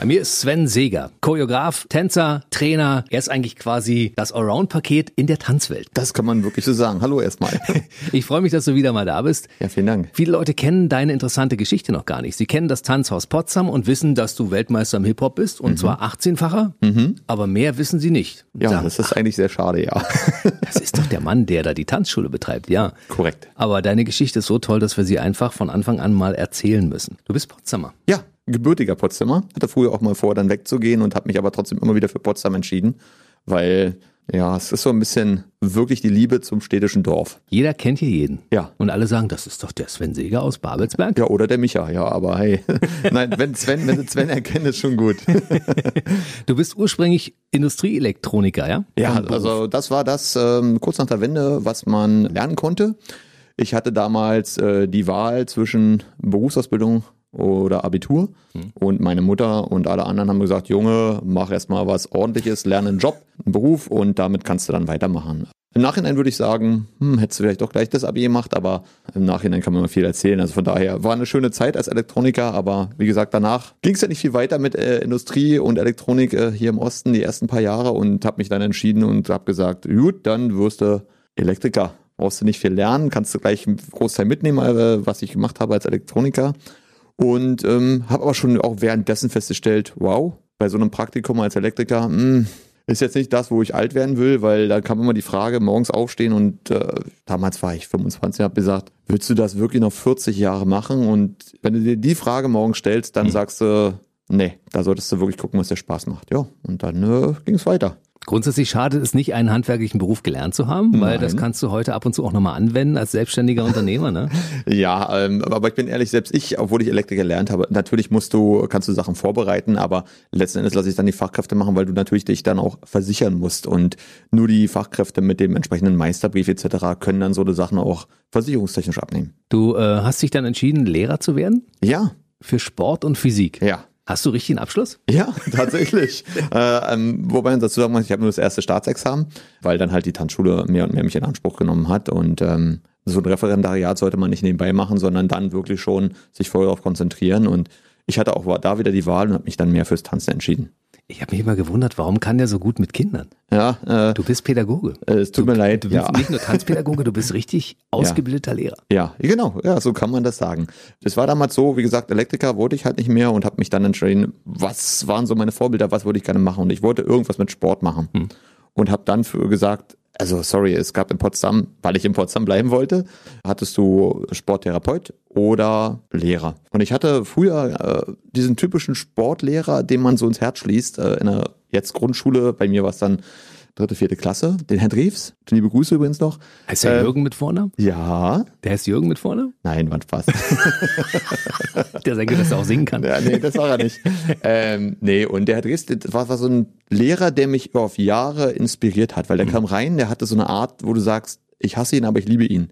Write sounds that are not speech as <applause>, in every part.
Bei mir ist Sven Seeger, Choreograf, Tänzer, Trainer. Er ist eigentlich quasi das Allround-Paket in der Tanzwelt. Das kann man wirklich so sagen. Hallo erstmal. <laughs> Ich freue mich, dass du wieder mal da bist. Ja, vielen Dank. Viele Leute kennen deine interessante Geschichte noch gar nicht. Sie kennen das Tanzhaus Potsdam und wissen, dass du Weltmeister im Hip-Hop bist und zwar 18-facher, aber mehr wissen sie nicht. Mhm. Ja, Sagen, das ist eigentlich sehr schade, ja. <laughs> das ist doch der Mann, der da die Tanzschule betreibt, ja. Korrekt. Aber deine Geschichte ist so toll, dass wir sie einfach von Anfang an mal erzählen müssen. Du bist Potsdamer. Ja, gebürtiger Potsdamer. Hatte früher auch mal vor, dann wegzugehen und habe mich aber trotzdem immer wieder für Potsdam entschieden, weil ja, es ist so ein bisschen wirklich die Liebe zum städtischen Dorf. Jeder kennt hier jeden. Ja. Und alle sagen, das ist doch der Sven Seeger aus Babelsberg. Ja, oder der Micha, ja, aber hey. <laughs> Nein, wenn Sven, wenn Sven erkennen, ist schon gut. <laughs> Du bist ursprünglich Industrieelektroniker, ja? Ja, also das war das ähm, kurz nach der Wende, was man lernen konnte. Ich hatte damals äh, die Wahl zwischen Berufsausbildung oder Abitur und meine Mutter und alle anderen haben gesagt, Junge, mach erstmal was ordentliches, lerne einen Job, einen Beruf und damit kannst du dann weitermachen. Im Nachhinein würde ich sagen, hm, hättest du vielleicht doch gleich das Abi gemacht, aber im Nachhinein kann man mal viel erzählen. Also von daher war eine schöne Zeit als Elektroniker, aber wie gesagt, danach ging es ja nicht viel weiter mit äh, Industrie und Elektronik äh, hier im Osten die ersten paar Jahre und habe mich dann entschieden und habe gesagt, gut, dann wirst du Elektriker. Brauchst du nicht viel lernen, kannst du gleich einen Großteil mitnehmen, äh, was ich gemacht habe als Elektroniker. Und ähm, habe aber schon auch währenddessen festgestellt, wow, bei so einem Praktikum als Elektriker, mh, ist jetzt nicht das, wo ich alt werden will, weil da kam immer die Frage, morgens aufstehen und äh, damals war ich 25, habe gesagt, willst du das wirklich noch 40 Jahre machen? Und wenn du dir die Frage morgen stellst, dann sagst du, nee, da solltest du wirklich gucken, was dir Spaß macht. Ja, und dann äh, ging es weiter. Grundsätzlich schadet es nicht, einen handwerklichen Beruf gelernt zu haben, weil Nein. das kannst du heute ab und zu auch nochmal anwenden als selbstständiger Unternehmer. Ne? <laughs> Ja, ähm, aber ich bin ehrlich, selbst ich, obwohl ich Elektriker gelernt habe, natürlich musst du, kannst du Sachen vorbereiten, aber letzten Endes lasse ich dann die Fachkräfte machen, weil du natürlich dich dann auch versichern musst. Und nur die Fachkräfte mit dem entsprechenden Meisterbrief etc. können dann so eine Sachen auch versicherungstechnisch abnehmen. Du äh, hast dich dann entschieden, Lehrer zu werden Ja, für Sport und Physik. ja. Hast du richtig einen Abschluss? Ja, <laughs> tatsächlich. <laughs> äh, ähm, wobei man dazu sagen muss, ich habe nur das erste Staatsexamen, weil dann halt die Tanzschule mehr und mehr mich in Anspruch genommen hat. Und ähm, so ein Referendariat sollte man nicht nebenbei machen, sondern dann wirklich schon sich voll darauf konzentrieren. Und ich hatte auch da wieder die Wahl und habe mich dann mehr fürs Tanzen entschieden. Ich habe mich immer gewundert, warum kann der so gut mit Kindern? Ja, äh, Du bist Pädagoge. äh, es tut mir leid. Du bist Ja. nicht nur Tanzpädagoge, du bist richtig <laughs> ausgebildeter Lehrer. Ja, genau, ja, so kann man das sagen. Es war damals so, wie gesagt, Elektriker wollte ich halt nicht mehr und habe mich dann entschieden, was waren so meine Vorbilder, was wollte ich gerne machen und ich wollte irgendwas mit Sport machen und habe dann für gesagt, also sorry, es gab in Potsdam, weil ich in Potsdam bleiben wollte, hattest du Sporttherapeut oder Lehrer. Und ich hatte früher äh, diesen typischen Sportlehrer, den man so ins Herz schließt, äh, in der jetzt Grundschule, bei mir war es dann dritte, vierte Klasse, den Herrn Drews, liebe Grüße übrigens noch. Heißt der Äh, Jürgen mit Vornamen? Ja, Der heißt Jürgen mit Vornamen? nein, war Spaß. <laughs> Der sagt, dass er auch singen kann. Ja, nee, das war er nicht. ähm, nee, und der Dresden, das war, war so ein Lehrer, der mich auf Jahre inspiriert hat, weil der kam rein, der hatte so eine Art, wo du sagst, ich hasse ihn, aber ich liebe ihn.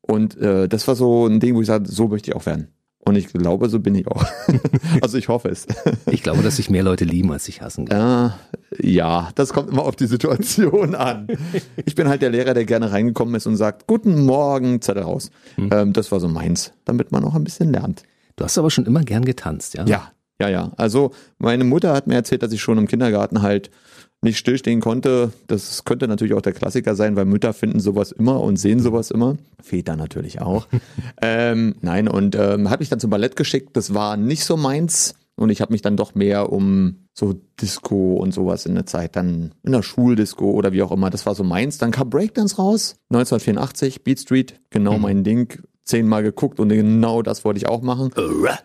Und äh, das war so ein Ding, wo ich sage, so möchte ich auch werden. Und ich glaube, so bin ich auch. <laughs> also ich hoffe es. Ich glaube, dass sich mehr Leute lieben, als sich hassen. Äh, ja, das kommt immer auf die Situation an. Ich bin halt der Lehrer, der gerne reingekommen ist und sagt, guten Morgen, Zettel raus. Ähm, das war so meins, damit man auch ein bisschen lernt. Du hast aber schon immer gern getanzt, ja? Ja, ja, ja. Also meine Mutter hat mir erzählt, dass ich schon im Kindergarten halt nicht stillstehen konnte. Das könnte natürlich auch der Klassiker sein, weil Mütter finden sowas immer und sehen sowas immer. Väter natürlich auch. <laughs> ähm, nein, und ähm, hat mich dann zum Ballett geschickt. Das war nicht so meins. Und ich habe mich dann doch mehr um so Disco und sowas in der Zeit, dann in der Schuldisco oder wie auch immer. Das war so meins. Dann kam Breakdance raus, 1984, Beat Street, genau mein Ding. Zehnmal geguckt und genau das wollte ich auch machen.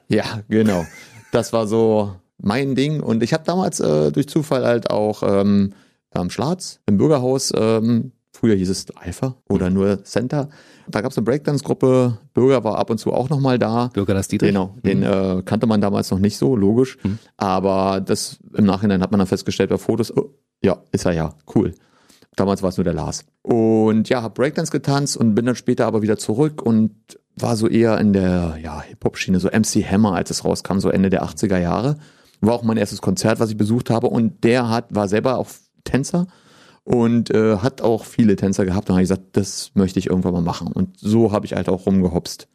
Ja, genau. Das war so mein Ding. Und ich habe damals äh, durch Zufall halt auch ähm, am Schlatz im Bürgerhaus, ähm, früher hieß es Alpha oder nur Center. Da gab es eine Breakdance-Gruppe. Bürger war ab und zu auch nochmal da. Bürger das Dietrich? Genau, den äh, kannte man damals noch nicht so, logisch. Aber das im Nachhinein hat man dann festgestellt bei Fotos, oh, ja, ist er ja, cool. Damals war es nur der Lars. Und ja, hab Breakdance getanzt und bin dann später aber wieder zurück und war so eher in der ja, Hip-Hop-Schiene, so MC Hammer, als es rauskam, so Ende der 80er Jahre. War auch mein erstes Konzert, was ich besucht habe. Und der hat, war selber auch Tänzer und äh, hat auch viele Tänzer gehabt und habe gesagt, das möchte ich irgendwann mal machen. Und so habe ich halt auch rumgehopst.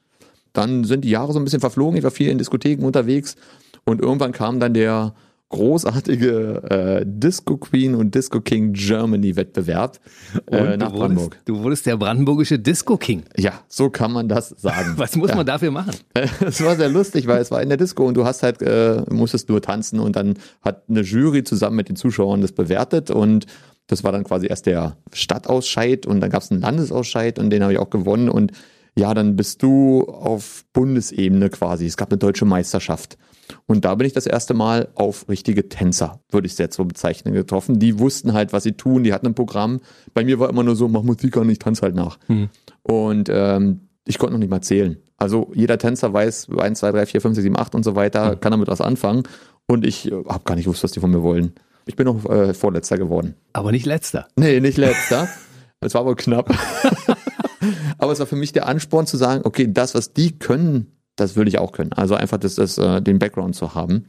Dann sind die Jahre so ein bisschen verflogen, ich war viel in Diskotheken unterwegs und irgendwann kam dann der großartige äh, Disco Queen und Disco King Germany Wettbewerb äh, nach du wurdest, Brandenburg. Du wurdest der brandenburgische Disco King. Ja, so kann man das sagen. <laughs> Was muss ja. man dafür machen? <laughs> Es war sehr lustig, weil es war in der Disco und du hast halt äh, musstest nur tanzen und dann hat eine Jury zusammen mit den Zuschauern das bewertet und das war dann quasi erst der Stadtausscheid und dann gab es einen Landesausscheid und den habe ich auch gewonnen und ja, dann bist du auf Bundesebene quasi. Es gab eine deutsche Meisterschaft. Und da bin ich das erste Mal auf richtige Tänzer, würde ich es jetzt so bezeichnen, getroffen. Die wussten halt, was sie tun, die hatten ein Programm. Bei mir war immer nur so, mach Musik an, ich tanze halt nach. Mhm. Und ähm, ich konnte noch nicht mal zählen. Also jeder Tänzer weiß 1, 2, 3, 4, 5, 6, 7, 8 und so weiter, mhm. kann damit was anfangen. Und ich äh, habe gar nicht gewusst, was die von mir wollen. Ich bin noch äh, Vorletzter geworden. Aber nicht Letzter. Nee, nicht <laughs> Letzter. Es war wohl knapp. <laughs> Aber es war für mich der Ansporn zu sagen, okay, das, was die können, das würde ich auch können. Also einfach das, das, äh, den Background zu haben.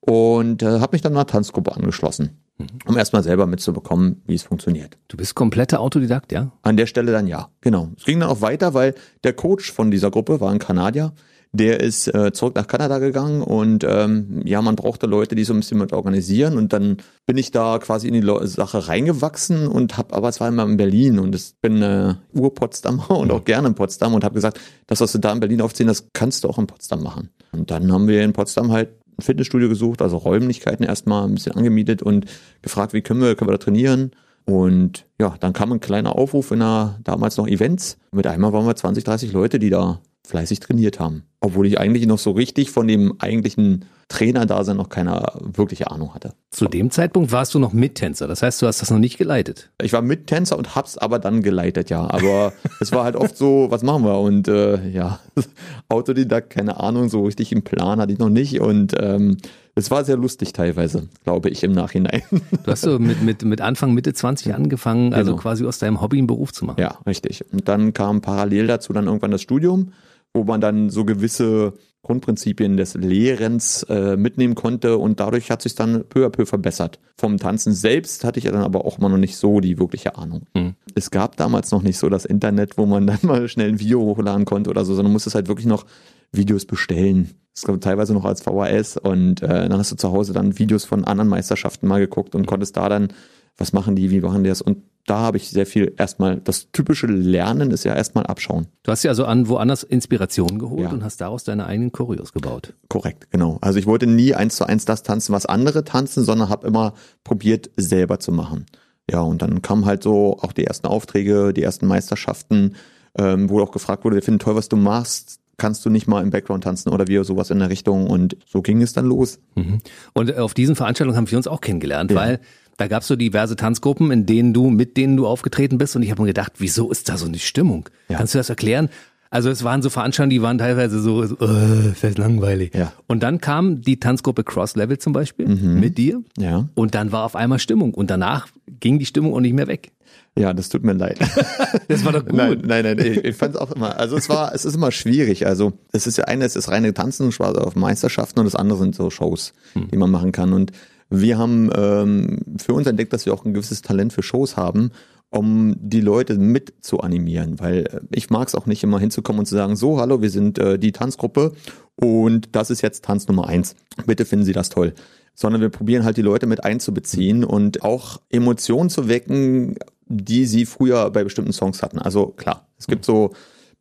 Und äh, habe mich dann einer Tanzgruppe angeschlossen, mhm. um erstmal selber mitzubekommen, wie es funktioniert. Du bist kompletter Autodidakt, ja? An der Stelle dann ja, genau. Es ging dann auch weiter, weil der Coach von dieser Gruppe war ein Kanadier. Der ist äh, zurück nach Kanada gegangen und ähm, ja, man brauchte Leute, die so ein bisschen mit organisieren und dann bin ich da quasi in die Le Sache reingewachsen und habe, aber immer in Berlin und ich bin äh, Ur-Potsdamer <laughs> und auch gerne in Potsdam und habe gesagt, das, was wir da in Berlin aufziehen, das kannst du auch in Potsdam machen. Und dann haben wir in Potsdam halt ein Fitnessstudio gesucht, also Räumlichkeiten erstmal ein bisschen angemietet und gefragt, wie können wir, können wir da trainieren? Und ja, dann kam ein kleiner Aufruf in einer damals noch Events. Mit einmal waren wir 20, 30 Leute, die da fleißig trainiert haben. Obwohl ich eigentlich noch so richtig von dem eigentlichen Trainer da sein noch keine wirkliche Ahnung hatte. Zu dem Zeitpunkt warst du noch Mittänzer, das heißt, du hast das noch nicht geleitet. Ich war Mittänzer und hab's aber dann geleitet, ja. Aber <laughs> es war halt oft so, was machen wir? Und äh, ja, <laughs> Autodidakt, keine Ahnung, so richtig im Plan hatte ich noch nicht. Und ähm, es war sehr lustig teilweise, glaube ich, im Nachhinein. Du hast so mit, mit, mit Anfang, Mitte 20 angefangen, also genau. quasi aus deinem Hobby einen Beruf zu machen. Ja, richtig. Und dann kam parallel dazu dann irgendwann das Studium wo man dann so gewisse Grundprinzipien des Lehrens äh, mitnehmen konnte und dadurch hat sich dann peu à peu verbessert. Vom Tanzen selbst hatte ich dann aber auch immer noch nicht so die wirkliche Ahnung. Mhm. Es gab damals noch nicht so das Internet, wo man <laughs> dann mal schnell ein Video hochladen konnte oder so, sondern musste halt wirklich noch Videos bestellen. Das gab teilweise noch als VHS und äh, dann hast du zu Hause dann Videos von anderen Meisterschaften mal geguckt und konntest da dann, was machen die, wie machen die das und da habe ich sehr viel erstmal, das typische Lernen ist ja erstmal abschauen. Du hast ja also an woanders Inspiration geholt ja. und hast daraus deine eigenen Choreos gebaut. Korrekt, genau. Also ich wollte nie eins zu eins das tanzen, was andere tanzen, sondern habe immer probiert, selber zu machen. Ja, und dann kamen halt so auch die ersten Aufträge, die ersten Meisterschaften, ähm, wo auch gefragt wurde, wir finden toll, was du machst, kannst du nicht mal im Background tanzen oder wie sowas in der Richtung und so ging es dann los. Mhm. Und auf diesen Veranstaltungen haben wir uns auch kennengelernt, ja. weil da gab es so diverse Tanzgruppen, in denen du, mit denen du aufgetreten bist. Und ich habe mir gedacht, wieso ist da so eine Stimmung? Ja. Kannst du das erklären? Also es waren so Veranstaltungen, die waren teilweise so, so äh, ist langweilig. Ja. Und dann kam die Tanzgruppe Cross Level zum Beispiel mhm. mit dir. Ja. Und dann war auf einmal Stimmung. Und danach ging die Stimmung auch nicht mehr weg. Ja, das tut mir leid. <laughs> Das war doch gut. Nein, nein, nein ich, ich fand es auch immer, also es war, es ist immer schwierig. Also es ist ja eine, es ist reine Tanzen, auf Meisterschaften und das andere sind so Shows, hm. die man machen kann. Und wir haben ähm, für uns entdeckt, dass wir auch ein gewisses Talent für Shows haben, um die Leute mit zu animieren, weil äh, ich mag es auch nicht immer hinzukommen und zu sagen, so, hallo, wir sind äh, die Tanzgruppe und das ist jetzt Tanz Nummer eins. Bitte finden Sie das toll. Sondern wir probieren halt die Leute mit einzubeziehen und auch Emotionen zu wecken, die sie früher bei bestimmten Songs hatten. Also klar, es gibt so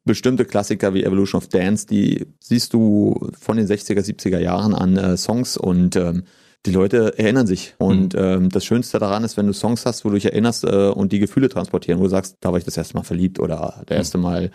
bestimmte Klassiker wie Evolution of Dance, die siehst du von den 60er, 70er Jahren an äh, Songs und ähm, die Leute erinnern sich. Und mhm. ähm, das Schönste daran ist, wenn du Songs hast, wo du dich erinnerst äh, und die Gefühle transportieren, wo du sagst, da war ich das erste Mal verliebt oder der erste mhm. Mal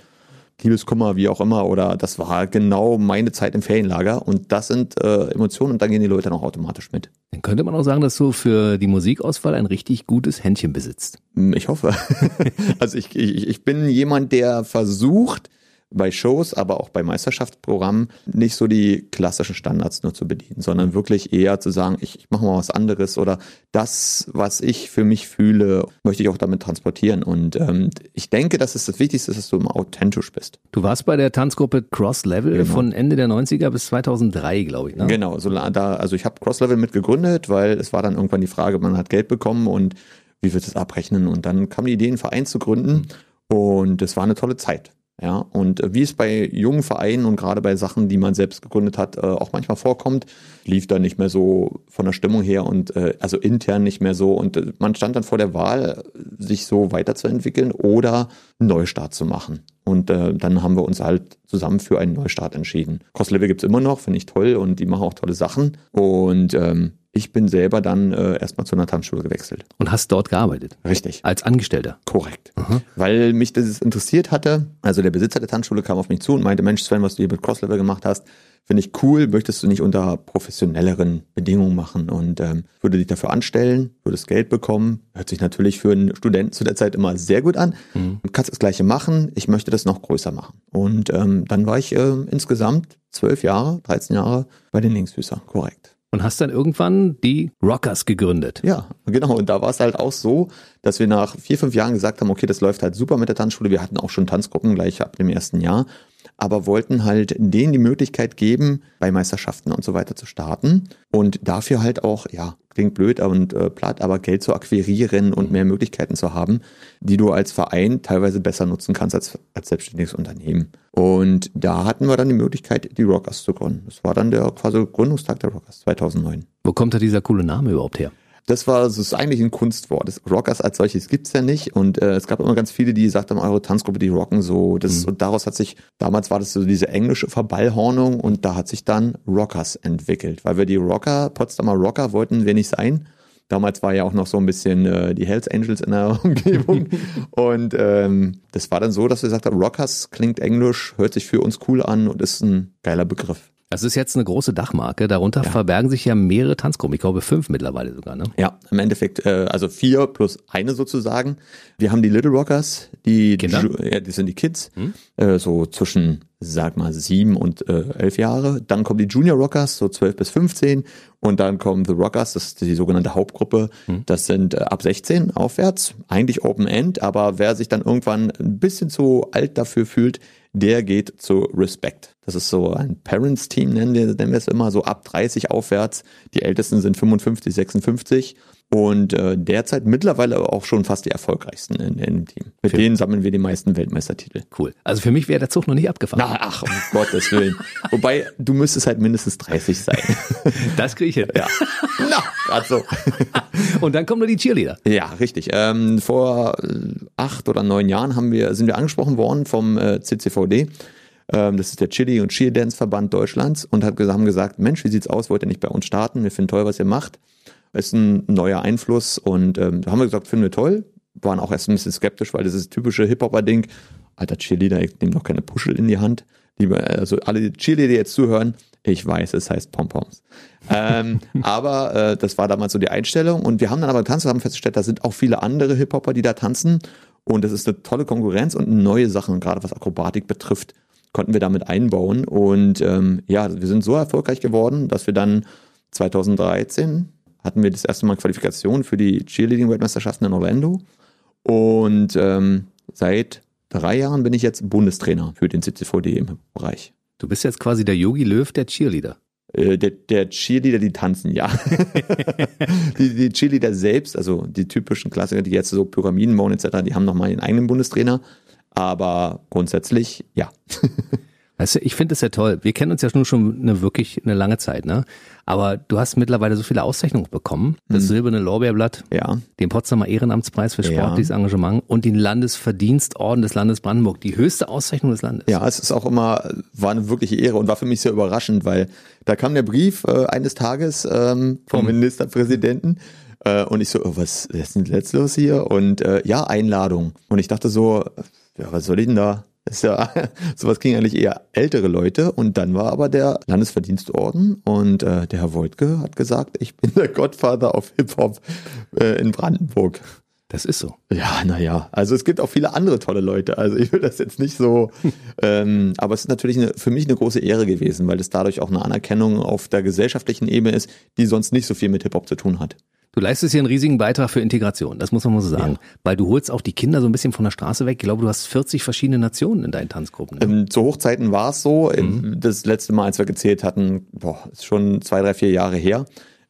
Liebeskummer, wie auch immer, oder das war genau meine Zeit im Ferienlager und das sind äh, Emotionen und dann gehen die Leute noch automatisch mit. Dann könnte man auch sagen, dass du für die Musikauswahl ein richtig gutes Händchen besitzt. Hm, ich hoffe. <laughs> also ich, ich, ich bin jemand, der versucht, bei Shows, aber auch bei Meisterschaftsprogrammen nicht so die klassischen Standards nur zu bedienen, sondern wirklich eher zu sagen, ich, ich mache mal was anderes oder das, was ich für mich fühle, möchte ich auch damit transportieren. Und ähm, ich denke, dass es das Wichtigste ist, dass du immer authentisch bist. Du warst bei der Tanzgruppe Cross Level genau. von Ende der 90er bis 2003, glaube ich. Ne? Genau, so da, also ich habe Cross Level mit gegründet, weil es war dann irgendwann die Frage, man hat Geld bekommen und wie wir das abrechnen? Und dann kam die Idee, einen Verein zu gründen und es war eine tolle Zeit. Ja, und äh, wie es bei jungen Vereinen und gerade bei Sachen, die man selbst gegründet hat, äh, auch manchmal vorkommt, lief dann nicht mehr so von der Stimmung her und äh, also intern nicht mehr so. Und man stand dann vor der Wahl, sich so weiterzuentwickeln oder einen Neustart zu machen. Und äh, dann haben wir uns halt zusammen für einen Neustart entschieden. Cross-Level gibt's immer noch, finde ich toll und die machen auch tolle Sachen. Und ähm, ich bin selber dann äh, erstmal zu einer Tanzschule gewechselt. Und hast dort gearbeitet? Richtig. Als Angestellter? Korrekt. Weil mich das interessiert hatte. Also der Besitzer der Tanzschule kam auf mich zu und meinte, Mensch Sven, was du hier mit Crosslevel gemacht hast, finde ich cool. Möchtest du nicht unter professionelleren Bedingungen machen? Und ähm, würde dich dafür anstellen, würdest Geld bekommen. Hört sich natürlich für einen Studenten zu der Zeit immer sehr gut an. Mhm. Du kannst das Gleiche machen. Ich möchte das noch größer machen. Und ähm, dann war ich äh, insgesamt zwölf Jahre, 13 Jahre bei den Linksfüßer. Korrekt. Und hast dann irgendwann die Rockers gegründet. Ja, genau. Und da war es halt auch so, dass wir nach vier, fünf Jahren gesagt haben, okay, das läuft halt super mit der Tanzschule. Wir hatten auch schon Tanzgruppen gleich ab dem ersten Jahr, aber wollten halt denen die Möglichkeit geben, bei Meisterschaften und so weiter zu starten und dafür halt auch, ja, klingt blöd und äh, platt, aber Geld zu akquirieren und mehr Möglichkeiten zu haben, die du als Verein teilweise besser nutzen kannst als, als selbstständiges Unternehmen. Und da hatten wir dann die Möglichkeit, die Rockers zu gründen. Das war dann der quasi Gründungstag der Rockers 2009. Wo kommt da dieser coole Name überhaupt her? Das war das ist eigentlich ein Kunstwort. Das Rockers als solches gibt's ja nicht. Und äh, es gab immer ganz viele, die gesagt haben, eure Tanzgruppe, die rocken so. Das, Mhm. Und daraus hat sich, damals war das so diese englische Verballhornung und da hat sich dann Rockers entwickelt. Weil wir die Rocker, Potsdamer Rocker wollten wir nicht sein. Damals war ja auch noch so ein bisschen äh, die Hells Angels in der <laughs> Umgebung. <laughs> und ähm, das war dann so, dass wir gesagt haben, Rockers klingt englisch, hört sich für uns cool an und ist ein geiler Begriff. Das ist jetzt eine große Dachmarke. Darunter verbergen sich ja mehrere Tanzgruppen. Ich glaube fünf mittlerweile sogar. Ne? Ja, im Endeffekt, äh, also vier plus eine sozusagen. Wir haben die Little Rockers, die, Kinder? Ju- ja, die sind die Kids, äh, so zwischen, sag mal, sieben und äh, elf Jahre. Dann kommen die Junior Rockers, so zwölf bis 15. Und dann kommen The Rockers, das ist die sogenannte Hauptgruppe. Das sind äh, ab 16 aufwärts, eigentlich Open End, aber wer sich dann irgendwann ein bisschen zu alt dafür fühlt, der geht zu Respect. Das ist so ein Parents-Team, nennen wir, nennen wir es immer, so ab 30 aufwärts. Die Ältesten sind 55, 56 und äh, derzeit mittlerweile auch schon fast die erfolgreichsten in, in dem Team. Mit denen sammeln wir die meisten Weltmeistertitel. Cool. Also für mich wäre der Zug noch nicht abgefahren. Na, ach, um <laughs> Gottes Willen. Wobei, du müsstest halt mindestens 30 sein. <laughs> Das kriege ich hin. ja. Na, grad so. <laughs> Und dann kommen nur die Cheerleader. Ja, richtig. Ähm, vor äh, acht oder neun Jahren haben wir, sind wir angesprochen worden vom äh, CCVD. Ähm, das ist der Chili- und Cheer Dance Verband Deutschlands und haben gesagt, Mensch, wie sieht's aus? Wollt ihr nicht bei uns starten? Wir finden toll, was ihr macht. Ist ein neuer Einfluss und ähm, da haben wir gesagt, finden wir toll. Waren auch erst ein bisschen skeptisch, weil das ist das typische Hip-Hopper-Ding. Alter Cheerleader, ich nehme noch keine Puschel in die Hand. Liebe, also alle Cheerleader, die jetzt zuhören, ich weiß, es heißt Pompoms. ähm, <laughs> aber äh, das war damals so die Einstellung und wir haben dann aber getanzt und haben festgestellt, da sind auch viele andere Hip-Hopper, die da tanzen und das ist eine tolle Konkurrenz und neue Sachen, gerade was Akrobatik betrifft, konnten wir damit einbauen und ähm, ja, wir sind so erfolgreich geworden, dass wir dann 2013 hatten wir das erste Mal Qualifikation für die Cheerleading-Weltmeisterschaften in Orlando und ähm, seit drei Jahren bin ich jetzt Bundestrainer für den CCVD im Bereich. Du bist jetzt quasi der Yogi Löw der Cheerleader. Äh, der, der Cheerleader, die tanzen, ja. <laughs> die, die Cheerleader selbst, also die typischen Klassiker, die jetzt so Pyramiden bauen etc., die haben nochmal ihren eigenen Bundestrainer. Aber grundsätzlich, ja. <laughs> Weißt du, ich finde es ja toll. Wir kennen uns ja nun schon eine wirklich eine lange Zeit, ne? Aber du hast mittlerweile so viele Auszeichnungen bekommen. Das silberne Lorbeerblatt, Ja. den Potsdamer Ehrenamtspreis für Ja. sportliches Engagement und den Landesverdienstorden des Landes Brandenburg. Die höchste Auszeichnung des Landes. Ja, es ist auch immer, war eine wirkliche Ehre und war für mich sehr überraschend, weil da kam der Brief äh, eines Tages ähm, vom Ministerpräsidenten äh, und ich so, oh, was, was ist denn jetzt los hier? Und äh, ja, Einladung. Und ich dachte so, ja, was soll ich denn da? Das ist ja, <laughs> sowas kriegen eigentlich eher ältere Leute. Und dann war aber der Landesverdienstorden und äh, der Herr Woltke hat gesagt, ich bin der Gottvater auf Hip-Hop äh, in Brandenburg. Das ist so. Ja, naja, also es gibt auch viele andere tolle Leute. Also ich will das jetzt nicht so, <laughs> ähm, aber es ist natürlich eine, für mich eine große Ehre gewesen, weil es dadurch auch eine Anerkennung auf der gesellschaftlichen Ebene ist, die sonst nicht so viel mit Hip-Hop zu tun hat. Du leistest hier einen riesigen Beitrag für Integration, das muss man mal so sagen. Weil du holst auch die Kinder so ein bisschen von der Straße weg. Ich glaube, du hast 40 verschiedene Nationen in deinen Tanzgruppen. Ne? Ähm, zu Hochzeiten war es so. Ähm, Das letzte Mal, als wir gezählt hatten, boah, ist schon zwei, drei, vier Jahre her.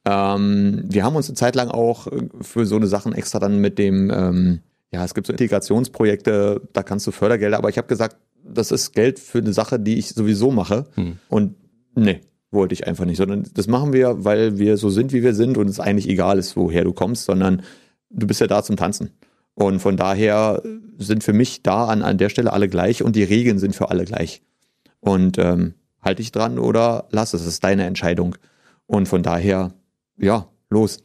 Ähm, wir haben uns eine Zeit lang auch für so eine Sachen extra dann mit dem, ähm, ja, es gibt so Integrationsprojekte, da kannst du Fördergelder, aber ich habe gesagt, das ist Geld für eine Sache, die ich sowieso mache. Hm. Und nee, wollte ich einfach nicht, sondern das machen wir, weil wir so sind, wie wir sind und es eigentlich egal ist, woher du kommst, sondern du bist ja da zum Tanzen. Und von daher sind für mich da an, an der Stelle alle gleich und die Regeln sind für alle gleich. Und ähm, halte ich dran oder lass es, das ist deine Entscheidung. Und von daher, ja, los.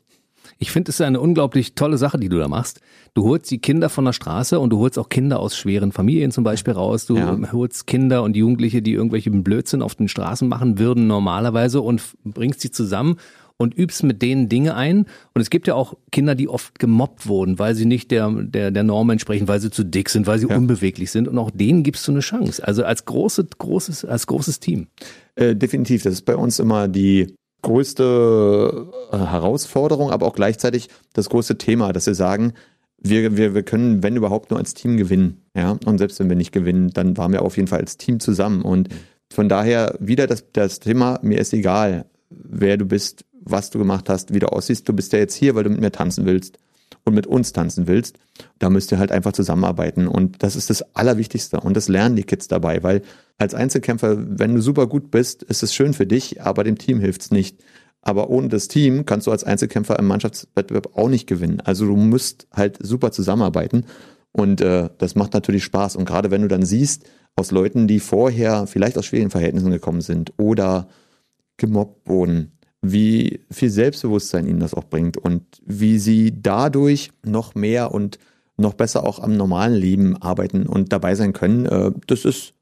Ich finde, es ist eine unglaublich tolle Sache, die du da machst. Du holst die Kinder von der Straße und du holst auch Kinder aus schweren Familien zum Beispiel raus. Du ja. holst Kinder und Jugendliche, die irgendwelche Blödsinn auf den Straßen machen würden normalerweise und bringst sie zusammen und übst mit denen Dinge ein. Und es gibt ja auch Kinder, die oft gemobbt wurden, weil sie nicht der, der, der Norm entsprechen, weil sie zu dick sind, weil sie ja. unbeweglich sind. Und auch denen gibst du eine Chance. Also als großes, großes, als großes Team. Äh, definitiv. Das ist bei uns immer die größte äh, Herausforderung, aber auch gleichzeitig das größte Thema, dass wir sagen, wir, wir, wir können, wenn überhaupt, nur als Team gewinnen. Ja? Und selbst wenn wir nicht gewinnen, dann waren wir auf jeden Fall als Team zusammen. Und von daher wieder das, das Thema, mir ist egal, wer du bist, was du gemacht hast, wie du aussiehst. Du bist ja jetzt hier, weil du mit mir tanzen willst und mit uns tanzen willst. Da müsst ihr halt einfach zusammenarbeiten. Und das ist das Allerwichtigste. Und das lernen die Kids dabei, weil als Einzelkämpfer, wenn du super gut bist, ist es schön für dich, aber dem Team hilft's nicht. Aber ohne das Team kannst du als Einzelkämpfer im Mannschaftswettbewerb auch nicht gewinnen. Also du musst halt super zusammenarbeiten. Und äh, das macht natürlich Spaß. Und gerade wenn du dann siehst, aus Leuten, die vorher vielleicht aus schwierigen Verhältnissen gekommen sind oder gemobbt wurden, wie viel Selbstbewusstsein ihnen das auch bringt und wie sie dadurch noch mehr und noch besser auch am normalen Leben arbeiten und dabei sein können. Äh, das ist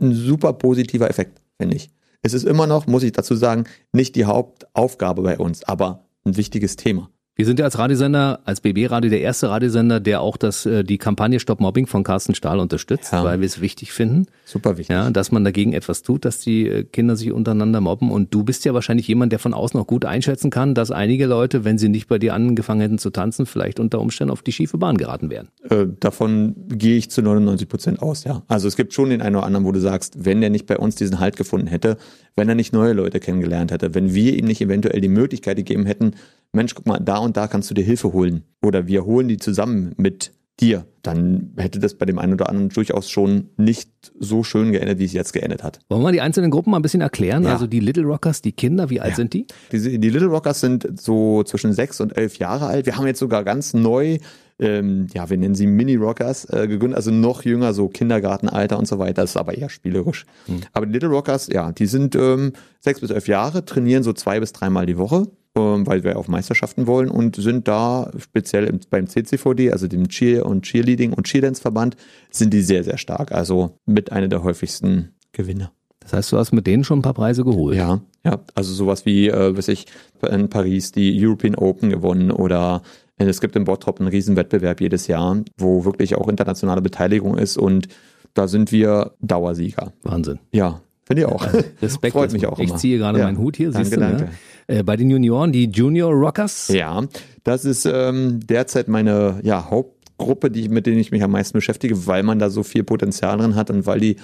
ein super positiver Effekt, finde ich. Es ist immer noch, muss ich dazu sagen, nicht die Hauptaufgabe bei uns, aber ein wichtiges Thema. Wir sind ja als Radiosender, als BB-Radio der erste Radiosender, der auch das, äh, die Kampagne Stop Mobbing von Carsten Stahl unterstützt, ja. weil wir es wichtig finden. Super wichtig. Ja, dass man dagegen etwas tut, dass die äh, Kinder sich untereinander mobben. Und du bist ja wahrscheinlich jemand, der von außen auch gut einschätzen kann, dass einige Leute, wenn sie nicht bei dir angefangen hätten zu tanzen, vielleicht unter Umständen auf die schiefe Bahn geraten wären. Äh, davon gehe ich zu 99 Prozent aus, ja. Also es gibt schon den einen oder anderen, wo du sagst, wenn der nicht bei uns diesen Halt gefunden hätte, wenn er nicht neue Leute kennengelernt hätte, wenn wir ihm nicht eventuell die Möglichkeit gegeben hätten, Mensch, guck mal, da und da kannst du dir Hilfe holen. Oder wir holen die zusammen mit dir. Dann hätte das bei dem einen oder anderen durchaus schon nicht so schön geendet, wie es jetzt geendet hat. Wollen wir die einzelnen Gruppen mal ein bisschen erklären? Ja. Also die Little Rockers, die Kinder, wie alt ja. sind die? die? Die Little Rockers sind so zwischen sechs und elf Jahre alt. Wir haben jetzt sogar ganz neu ähm, ja, wir nennen sie Mini-Rockers, äh, gegründet, also noch jünger, so Kindergartenalter und so weiter, das ist aber eher spielerisch. Mhm. Aber die Little Rockers, ja, die sind ähm, sechs bis elf Jahre, trainieren so zwei bis dreimal die Woche weil wir auf Meisterschaften wollen und sind da speziell beim CCVD, also dem Cheer- und Cheerleading- und Cheerdance-Verband, sind die sehr, sehr stark. Also mit einer der häufigsten Gewinner. Das heißt, du hast mit denen schon ein paar Preise geholt? Ja, ja. Also sowas wie, äh, was ich, in Paris die European Open gewonnen oder äh, es gibt in Bottrop einen Riesenwettbewerb jedes Jahr, wo wirklich auch internationale Beteiligung ist und da sind wir Dauersieger. Wahnsinn. Ja, finde ich auch. Respekt. Freut mich auch. Ich immer. ziehe gerade ja. meinen Hut hier, danke, siehst du, danke. Ne? Äh, bei den Junioren, die Junior Rockers. Ja, das ist ähm, derzeit meine ja, Hauptgruppe, die, mit denen ich mich am meisten beschäftige, weil man da so viel Potenzial drin hat und weil die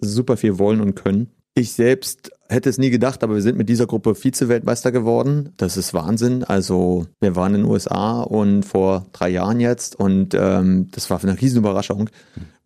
super viel wollen und können. Ich selbst hätte es nie gedacht, aber wir sind mit dieser Gruppe Vize-Weltmeister geworden. Das ist Wahnsinn. Also wir waren in den USA und vor drei Jahren jetzt und ähm, das war eine Riesenüberraschung,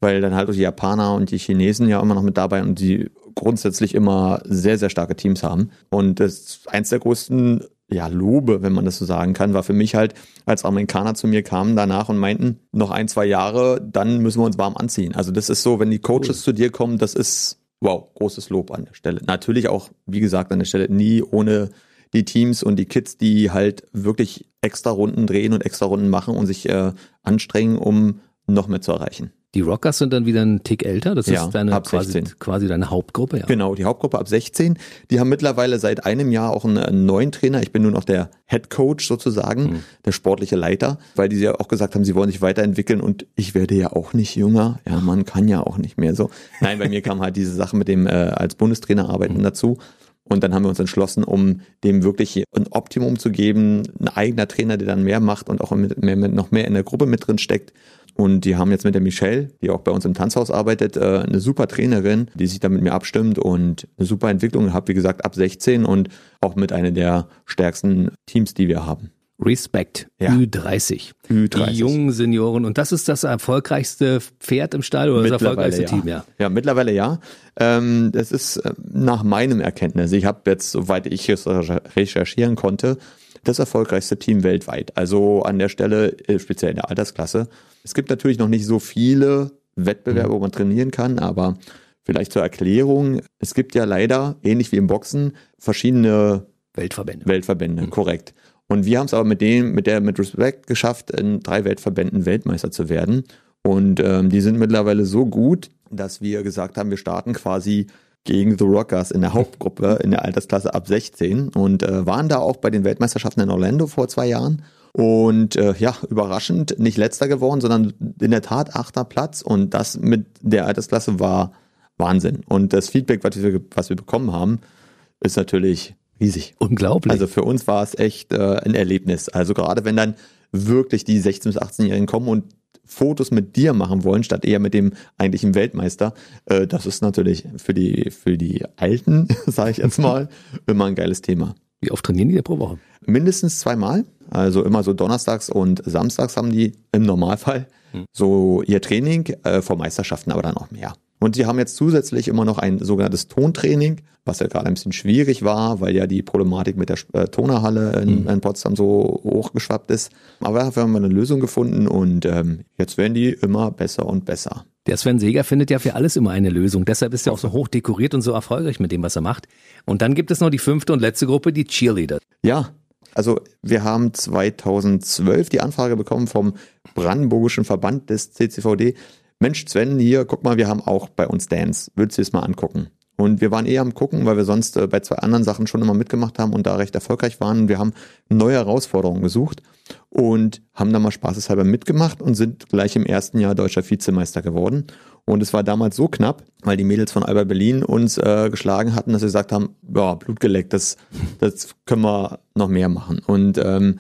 weil dann halt auch die Japaner und die Chinesen ja immer noch mit dabei und die grundsätzlich immer sehr, sehr starke Teams haben. Und das ist eins der größten ja, Lobe, wenn man das so sagen kann, war für mich halt, als Amerikaner zu mir kamen danach und meinten, noch ein, zwei Jahre, dann müssen wir uns warm anziehen. Also das ist so, wenn die Coaches cool. zu dir kommen, das ist, wow, großes Lob an der Stelle. Natürlich auch, wie gesagt, an der Stelle nie ohne die Teams und die Kids, die halt wirklich extra Runden drehen und extra Runden machen und sich äh, anstrengen, um noch mehr zu erreichen. Die Rockers sind dann wieder ein Tick älter. Das ja, ist deine quasi, quasi deine Hauptgruppe, ja. Genau, die Hauptgruppe ab 16. Die haben mittlerweile seit einem Jahr auch einen, neuen Trainer. Ich bin nun auch der Head Coach sozusagen, mhm. der sportliche Leiter, weil die ja auch gesagt haben, sie wollen sich weiterentwickeln und ich werde ja auch nicht jünger. Ja, man kann ja auch nicht mehr so. Nein, bei mir kam halt diese Sache mit dem äh, als Bundestrainer arbeiten mhm. dazu. Und dann haben wir uns entschlossen, um dem wirklich ein Optimum zu geben, ein eigener Trainer, der dann mehr macht und auch mit, mehr, mit, noch mehr in der Gruppe mit drin steckt Und die haben jetzt mit der Michelle, die auch bei uns im Tanzhaus arbeitet, äh, eine super Trainerin, die sich da mit mir abstimmt und eine super Entwicklung hat, wie gesagt, ab 16 und auch mit einer der stärksten Teams, die wir haben. Respekt, Ja. Ü30. Ü30. Die jungen Senioren. Und das ist das erfolgreichste Pferd im Stall oder das erfolgreichste ja. Team, ja. Ja, mittlerweile ja. Ähm, das ist äh, nach meinem Erkenntnis, ich habe jetzt, soweit ich es recherchieren konnte, das erfolgreichste Team weltweit. Also an der Stelle, äh, speziell in der Altersklasse. Es gibt natürlich noch nicht so viele Wettbewerbe, wo man trainieren kann, aber vielleicht zur Erklärung, es gibt ja leider, ähnlich wie im Boxen, verschiedene Weltverbände. Weltverbände, korrekt. Und wir haben es aber mit dem, mit der, mit Respect geschafft, in drei Weltverbänden Weltmeister zu werden. Und ähm, die sind mittlerweile so gut, dass wir gesagt haben, wir starten quasi gegen The Rockers in der Hauptgruppe in der Altersklasse ab 16 und äh, waren da auch bei den Weltmeisterschaften in Orlando vor zwei Jahren. Und äh, ja, überraschend nicht letzter geworden, sondern in der Tat achter Platz. Und das mit der Altersklasse war Wahnsinn. Und das Feedback, was wir, was wir bekommen haben, ist natürlich riesig. Unglaublich. Also für uns war es echt äh, ein Erlebnis. Also gerade wenn dann wirklich die 16- bis 18-Jährigen kommen und Fotos mit dir machen wollen, statt eher mit dem eigentlichen Weltmeister, äh, das ist natürlich für die, für die Alten, <laughs> sage ich jetzt mal, immer ein geiles Thema. Wie oft trainieren die denn pro Woche? Mindestens zweimal, also immer so donnerstags und samstags haben die im Normalfall so ihr Training, äh, vor Meisterschaften aber dann auch mehr. Und sie haben jetzt zusätzlich immer noch ein sogenanntes Tontraining, was ja gerade ein bisschen schwierig war, weil ja die Problematik mit der äh, Tonerhalle in, in Potsdam so hochgeschwappt ist. Aber dafür haben wir eine Lösung gefunden und ähm, jetzt werden die immer besser und besser. Der Sven Seger findet ja für alles immer eine Lösung. Deshalb ist er auch so hoch dekoriert und so erfolgreich mit dem, was er macht. Und dann gibt es noch die fünfte und letzte Gruppe, die Cheerleader. Ja, also wir haben 2012 die Anfrage bekommen vom Brandenburgischen Verband des CCVD. Mensch, Sven, hier, guck mal, wir haben auch bei uns Dance. Willst du es mal angucken? Und wir waren eher am gucken, weil wir sonst äh, bei zwei anderen Sachen schon immer mitgemacht haben und da recht erfolgreich waren. Wir haben neue Herausforderungen gesucht und haben da mal spaßeshalber mitgemacht und sind gleich im ersten Jahr deutscher Vizemeister geworden. Und es war damals so knapp, weil die Mädels von Alba Berlin uns äh, geschlagen hatten, dass wir gesagt haben, ja, Blut geleckt, das, das können wir noch mehr machen. Und ähm,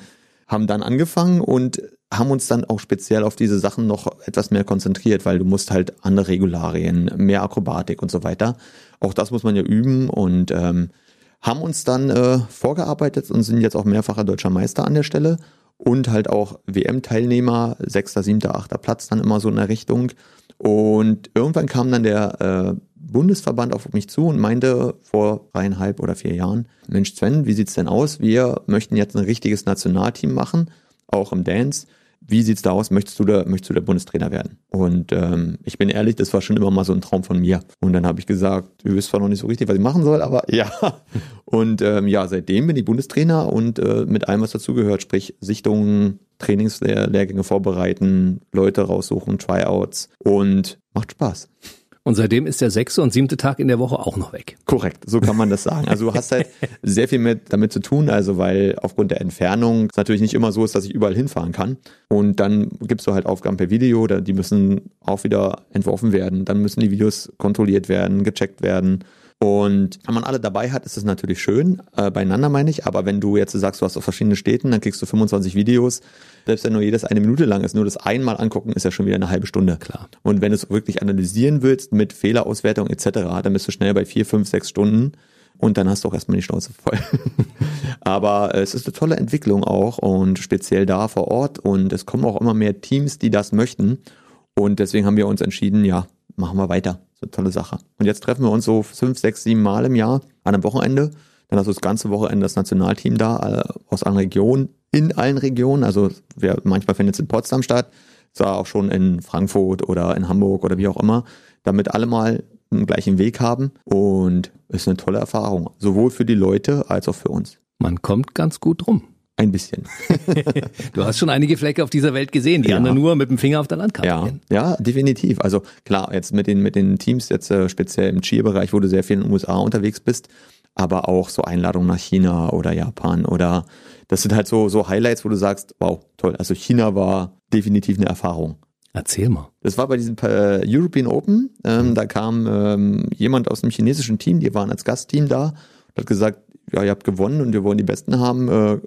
haben dann angefangen und haben uns dann auch speziell auf diese Sachen noch etwas mehr konzentriert, weil du musst halt andere Regularien, mehr Akrobatik und so weiter. Auch das muss man ja üben und ähm, haben uns dann äh, vorgearbeitet und sind jetzt auch mehrfacher deutscher Meister an der Stelle und halt auch WM-Teilnehmer, sechster, siebter, achter Platz dann immer so in der Richtung. Und irgendwann kam dann der äh, Bundesverband auf mich zu und meinte vor dreieinhalb oder vier Jahren, Mensch Sven, wie sieht's denn aus? Wir möchten jetzt ein richtiges Nationalteam machen, auch im Dance. Wie sieht's da aus? Möchtest du der, möchtest du der Bundestrainer werden? Und ähm, ich bin ehrlich, das war schon immer mal so ein Traum von mir. Und dann habe ich gesagt, ihr wisst zwar noch nicht so richtig, was ich machen soll, aber <laughs> ja. Und ähm, ja, seitdem bin ich Bundestrainer und äh, mit allem, was dazugehört, sprich Sichtungen, Trainingslehrgänge vorbereiten, Leute raussuchen, Tryouts und macht Spaß. Und seitdem ist der sechste und siebte Tag in der Woche auch noch weg. Korrekt, so kann man das sagen. Also du hast halt <laughs> sehr viel mit damit zu tun, also weil aufgrund der Entfernung es natürlich nicht immer so ist, dass ich überall hinfahren kann. Und dann gibst du halt Aufgaben per Video, die müssen auch wieder entworfen werden. Dann müssen die Videos kontrolliert werden, gecheckt werden. Und wenn man alle dabei hat, ist es natürlich schön, äh, beieinander meine ich, aber wenn du jetzt sagst, du hast auf verschiedenen Städten, dann kriegst du 25 Videos, selbst wenn nur jedes eine Minute lang ist, nur das einmal angucken ist ja schon wieder eine halbe Stunde. Klar. Und wenn du es wirklich analysieren willst mit Fehlerauswertung etc., dann bist du schnell bei vier, fünf, sechs Stunden und dann hast du auch erstmal die Schnauze voll. <laughs> Aber äh, es ist eine tolle Entwicklung auch und speziell da vor Ort und es kommen auch immer mehr Teams, die das möchten und deswegen haben wir uns entschieden, ja, machen wir weiter. So eine tolle Sache. Und jetzt treffen wir uns so fünf, sechs, sieben Mal im Jahr an einem Wochenende. Dann hast du das ganze Wochenende das Nationalteam da äh, aus allen Regionen, in allen Regionen. Also wir, manchmal findet es in Potsdam statt, zwar auch schon in Frankfurt oder in Hamburg oder wie auch immer, damit alle mal einen gleichen Weg haben. Und es ist eine tolle Erfahrung, sowohl für die Leute als auch für uns. Man kommt ganz gut rum. Ein bisschen. <laughs> Du hast schon einige Flecke auf dieser Welt gesehen, die Ja. anderen nur mit dem Finger auf der Landkarte Ja, kennen. ja, definitiv. Also klar, jetzt mit den, mit den Teams, jetzt äh, speziell im Cheer-Bereich, wo du sehr viel in den USA unterwegs bist, aber auch so Einladungen nach China oder Japan oder das sind halt so, so Highlights, wo du sagst, wow, toll. Also China war definitiv eine Erfahrung. Erzähl mal. Das war bei diesem äh, European Open. Ähm, da kam ähm, jemand aus dem chinesischen Team, die waren als Gastteam da und hat gesagt, ja, ihr habt gewonnen und wir wollen die Besten haben. Äh,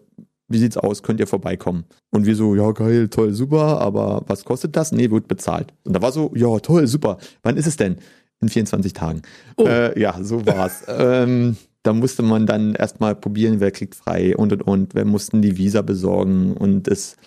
wie sieht's aus, könnt ihr vorbeikommen? Und wir so, ja geil, toll, super, aber was kostet das? Nee, wird bezahlt. Und da war so, ja toll, super, wann ist es denn? In 24 Tagen. Oh. Äh, ja, so war's. <laughs> ähm, da musste man dann erstmal probieren, wer kriegt frei und und und. Wir mussten die Visa besorgen und es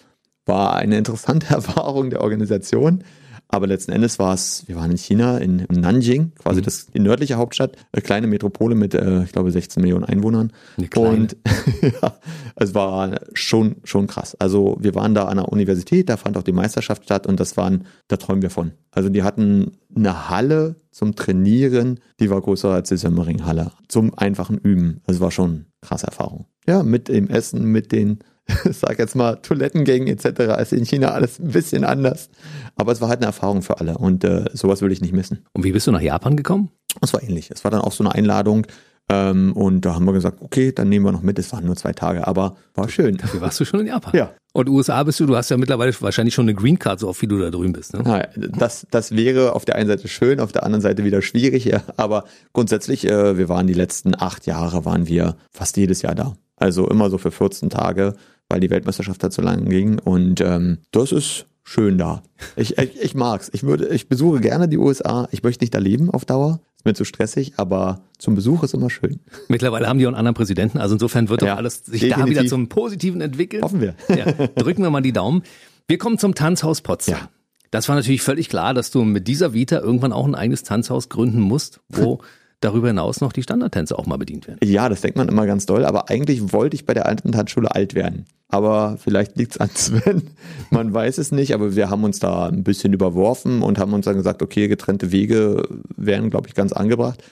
war eine interessante <laughs> Erfahrung der Organisation. Aber letzten Endes war es, wir waren in China, in Nanjing, quasi Mhm. das, die nördliche Hauptstadt, eine kleine Metropole mit, äh, ich glaube, 16 Millionen Einwohnern. Und <laughs> ja, es war schon, schon krass. Also wir waren da an der Universität, da fand auch die Meisterschaft statt und das waren, da träumen wir von. Also die hatten eine Halle zum Trainieren, die war größer als die Sömmering-Halle, zum einfachen Üben. Also war schon eine krasse Erfahrung. Ja, mit dem Essen, mit den, <laughs> sag jetzt mal, Toilettengängen etc. ist in China alles ein bisschen anders. Aber es war halt eine Erfahrung für alle und äh, sowas würde ich nicht missen. Und wie bist du nach Japan gekommen? Es war ähnlich. Es war dann auch so eine Einladung. Ähm, und da haben wir gesagt, okay, dann nehmen wir noch mit. Es waren nur zwei Tage, aber war schön. Wie warst du schon in Japan? Ja. Und USA bist du, du hast ja mittlerweile wahrscheinlich schon eine Green Card, so oft wie du da drüben bist. Ne? Ja, das, das wäre auf der einen Seite schön, auf der anderen Seite wieder schwierig. Ja. Aber grundsätzlich, äh, wir waren die letzten acht Jahre, waren wir fast jedes Jahr da. Also immer so für 14 Tage, weil die Weltmeisterschaft da zu lang ging. Und ähm, das ist schön da. Ich, ich, ich mag's. Ich würde, ich besuche gerne die USA. Ich möchte nicht da leben auf Dauer. Ist mir zu stressig, aber zum Besuch ist immer schön. Mittlerweile haben die auch einen anderen Präsidenten, also insofern wird doch Ja, alles sich da definitiv. wieder zum Positiven entwickeln. Hoffen wir. Ja, drücken wir mal die Daumen. Wir kommen zum Tanzhaus Potsdam. Ja. Das war natürlich völlig klar, dass du mit dieser Vita irgendwann auch ein eigenes Tanzhaus gründen musst, wo <laughs> darüber hinaus noch die Standardtänze auch mal bedient werden. Ja, das denkt man immer ganz doll, aber eigentlich wollte ich bei der alten Tanzschule alt werden. Aber vielleicht liegt's an <laughs> Sven, man weiß es nicht, aber wir haben uns da ein bisschen überworfen und haben uns dann gesagt, okay, getrennte Wege wären, glaube ich, ganz angebracht.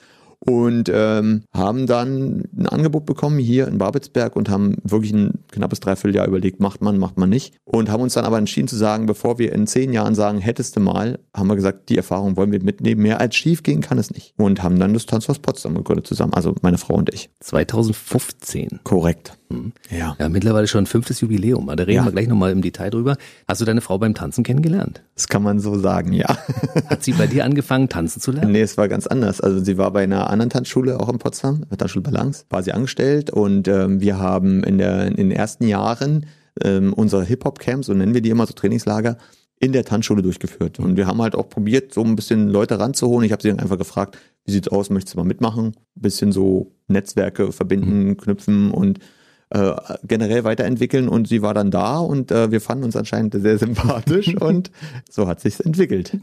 Und ähm, haben dann ein Angebot bekommen hier in Babelsberg und haben wirklich ein knappes Dreivierteljahr überlegt, macht man, macht man nicht. Und haben uns dann aber entschieden zu sagen, bevor wir in zehn Jahren sagen, hättest du mal, haben wir gesagt, die Erfahrung wollen wir mitnehmen. Mehr als schief gehen kann es nicht. Und haben dann das Tanzhaus Potsdam gegründet zusammen, also meine Frau und ich. 2015. Korrekt. Ja. Ja, mittlerweile schon ein fünftes Jubiläum. Da reden Ja. wir gleich nochmal im Detail drüber. Hast du deine Frau beim Tanzen kennengelernt? Das kann man so sagen, ja. Hat sie bei dir angefangen, tanzen zu lernen? nee, es war ganz anders. Also sie war bei einer anderen Tanzschule, auch in Potsdam, bei Tanzschule Balance, war sie angestellt und ähm, wir haben in, der, in den ersten Jahren ähm, unsere Hip-Hop-Camps, so nennen wir die immer, so Trainingslager, in der Tanzschule durchgeführt. Und wir haben halt auch probiert, so ein bisschen Leute ranzuholen. Ich habe sie dann einfach gefragt, wie sieht's aus, möchtest du mal mitmachen? Ein bisschen so Netzwerke verbinden, knüpfen und äh, generell weiterentwickeln und sie war dann da und äh, wir fanden uns anscheinend sehr sympathisch <laughs> und so hat sich's entwickelt.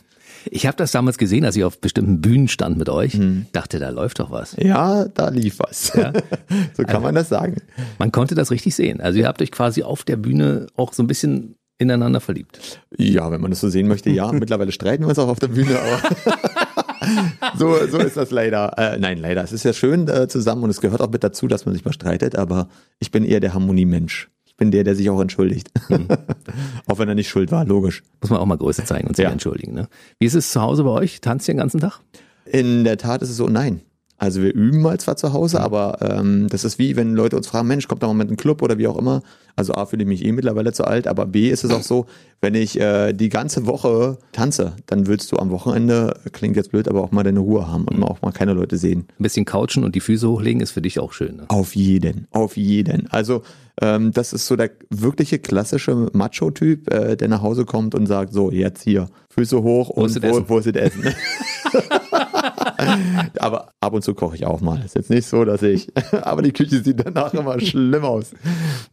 Ich habe das damals gesehen, als ich auf bestimmten Bühnen stand mit euch. Dachte, da läuft doch was. Ja, da lief was. <laughs> so kann man das sagen. Man konnte das richtig sehen. Also ihr habt euch quasi auf der Bühne auch so ein bisschen ineinander verliebt. Ja, wenn man das so sehen möchte, ja. <laughs> Mittlerweile streiten wir uns auch auf der Bühne, aber <laughs> so, so ist das leider. Äh, nein, leider. Es ist ja schön äh, zusammen und es gehört auch mit dazu, dass man sich mal streitet, aber ich bin eher der Harmoniemensch. Ich bin der, der sich auch entschuldigt. <laughs> auch wenn er nicht schuld war, logisch. Muss man auch mal Größe zeigen und sich Ja. entschuldigen. Ne? Wie ist es zu Hause bei euch? Tanzt ihr den ganzen Tag? In der Tat ist es so, nein. Also wir üben mal zwar zu Hause, aber ähm, das ist wie, wenn Leute uns fragen, Mensch, kommt da mal mit einem Club oder wie auch immer. Also A, fühle ich mich eh mittlerweile zu alt, aber B, ist es auch so, wenn ich äh, die ganze Woche tanze, dann willst du am Wochenende, klingt jetzt blöd, aber auch mal deine Ruhe haben und auch mal keine Leute sehen. Ein bisschen couchen und die Füße hochlegen ist für dich auch schön. Ne? Auf jeden, auf jeden. Also ähm, das ist so der wirkliche klassische Macho-Typ, äh, der nach Hause kommt und sagt, so, jetzt hier, Füße hoch und wo, wo ist das Essen? <laughs> <laughs> aber ab und zu koche ich auch mal. Ist jetzt nicht so, dass ich, <laughs> aber die Küche sieht danach immer schlimm aus.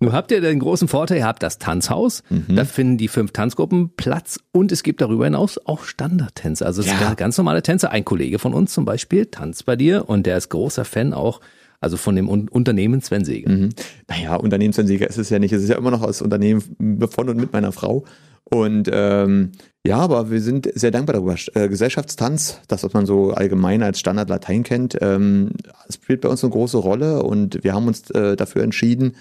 Nun habt ihr den großen Vorteil, ihr habt das Tanzhaus, Mhm. da finden die fünf Tanzgruppen Platz und es gibt darüber hinaus auch Standardtänze. Also es Ja. sind ganz normale Tänze. Ein Kollege von uns zum Beispiel tanzt bei dir und der ist großer Fan auch, also von dem Un Unternehmen Sven Seger. Mhm. Naja, Unternehmensanleger ist es ja nicht. Es ist ja immer noch das Unternehmen von und mit meiner Frau. Und ähm, ja, aber wir sind sehr dankbar darüber. Äh, Gesellschaftstanz, das, was man so allgemein als Standard Latein kennt, ähm, spielt bei uns eine große Rolle und wir haben uns äh, dafür entschieden,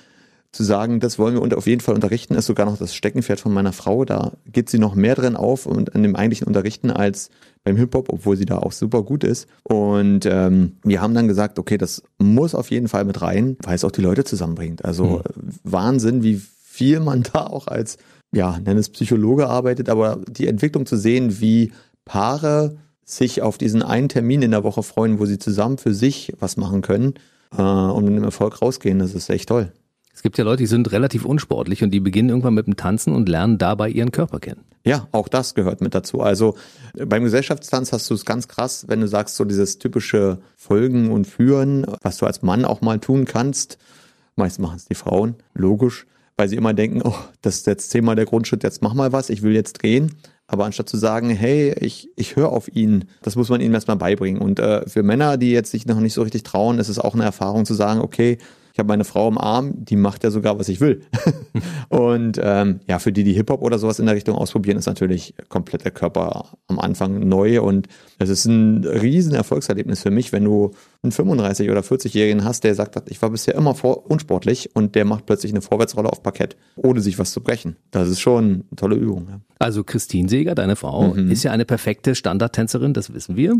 zu sagen, das wollen wir unter, auf jeden Fall unterrichten, ist sogar noch das Steckenpferd von meiner Frau. Da geht sie noch mehr drin auf und an dem eigentlichen Unterrichten als beim Hip-Hop, obwohl sie da auch super gut ist. Und ähm, wir haben dann gesagt, okay, das muss auf jeden Fall mit rein, weil es auch die Leute zusammenbringt. Also äh, Wahnsinn, wie viel man <laughs> da auch als, ja, nenn es Psychologe arbeitet, aber die Entwicklung zu sehen, wie Paare sich auf diesen einen Termin in der Woche freuen, wo sie zusammen für sich was machen können äh, und mit einem Erfolg rausgehen, das ist echt toll. Es gibt ja Leute, die sind relativ unsportlich und die beginnen irgendwann mit dem Tanzen und lernen dabei ihren Körper kennen. Ja, auch das gehört mit dazu. Also beim Gesellschaftstanz hast du es ganz krass, wenn du sagst, so dieses typische Folgen und Führen, was du als Mann auch mal tun kannst. Meist machen es die Frauen, logisch, weil sie immer denken, oh, das ist jetzt zehnmal der Grundschritt, jetzt mach mal was, ich will jetzt drehen. Aber anstatt zu sagen, hey, ich, ich höre auf ihn, das muss man ihm erstmal beibringen. Und äh, für Männer, die jetzt sich noch nicht so richtig trauen, ist es auch eine Erfahrung zu sagen, okay, ich habe meine Frau im Arm, die macht ja sogar, was ich will. <laughs> und ähm, ja, für die, die Hip-Hop oder sowas in der Richtung ausprobieren, ist natürlich komplett der Körper am Anfang neu. Und es ist ein riesen Erfolgserlebnis für mich, wenn du einen 35- oder 40-Jährigen hast, der sagt, ich war bisher immer vor unsportlich und der macht plötzlich eine Vorwärtsrolle auf Parkett, ohne sich was zu brechen. Das ist schon eine tolle Übung. Ja. Also Christine Seeger, deine Frau, mhm. ist ja eine perfekte Standardtänzerin, das wissen wir.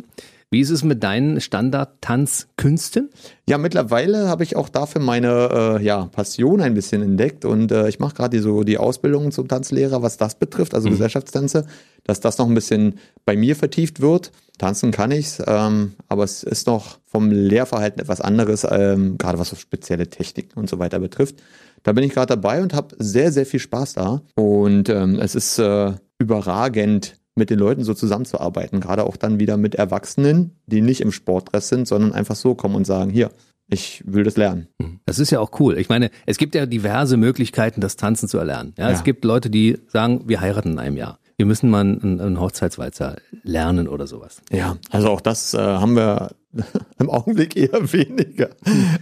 Wie ist es mit deinen Standard-Tanzkünsten? Ja, mittlerweile habe ich auch dafür meine äh, ja, Passion ein bisschen entdeckt und äh, ich mache gerade so die Ausbildung zum Tanzlehrer, was das betrifft, also mhm. Gesellschaftstänze, dass das noch ein bisschen bei mir vertieft wird. Tanzen kann ich's, ähm, aber es ist noch vom Lehrverhalten etwas anderes, ähm, gerade was so spezielle Techniken und so weiter betrifft. Da bin ich gerade dabei und habe sehr, sehr viel Spaß da. Und ähm, es ist äh, überragend, mit den Leuten so zusammenzuarbeiten, gerade auch dann wieder mit Erwachsenen, die nicht im Sportdress sind, sondern einfach so kommen und sagen, hier, ich will das lernen. Das ist ja auch cool. Ich meine, es gibt ja diverse Möglichkeiten, das Tanzen zu erlernen. Ja, ja. Es gibt Leute, die sagen, wir heiraten in einem Jahr. Wir müssen mal einen, einen Hochzeitswalzer lernen oder sowas. Ja, also auch das äh, haben wir <laughs> Im Augenblick eher weniger. <laughs>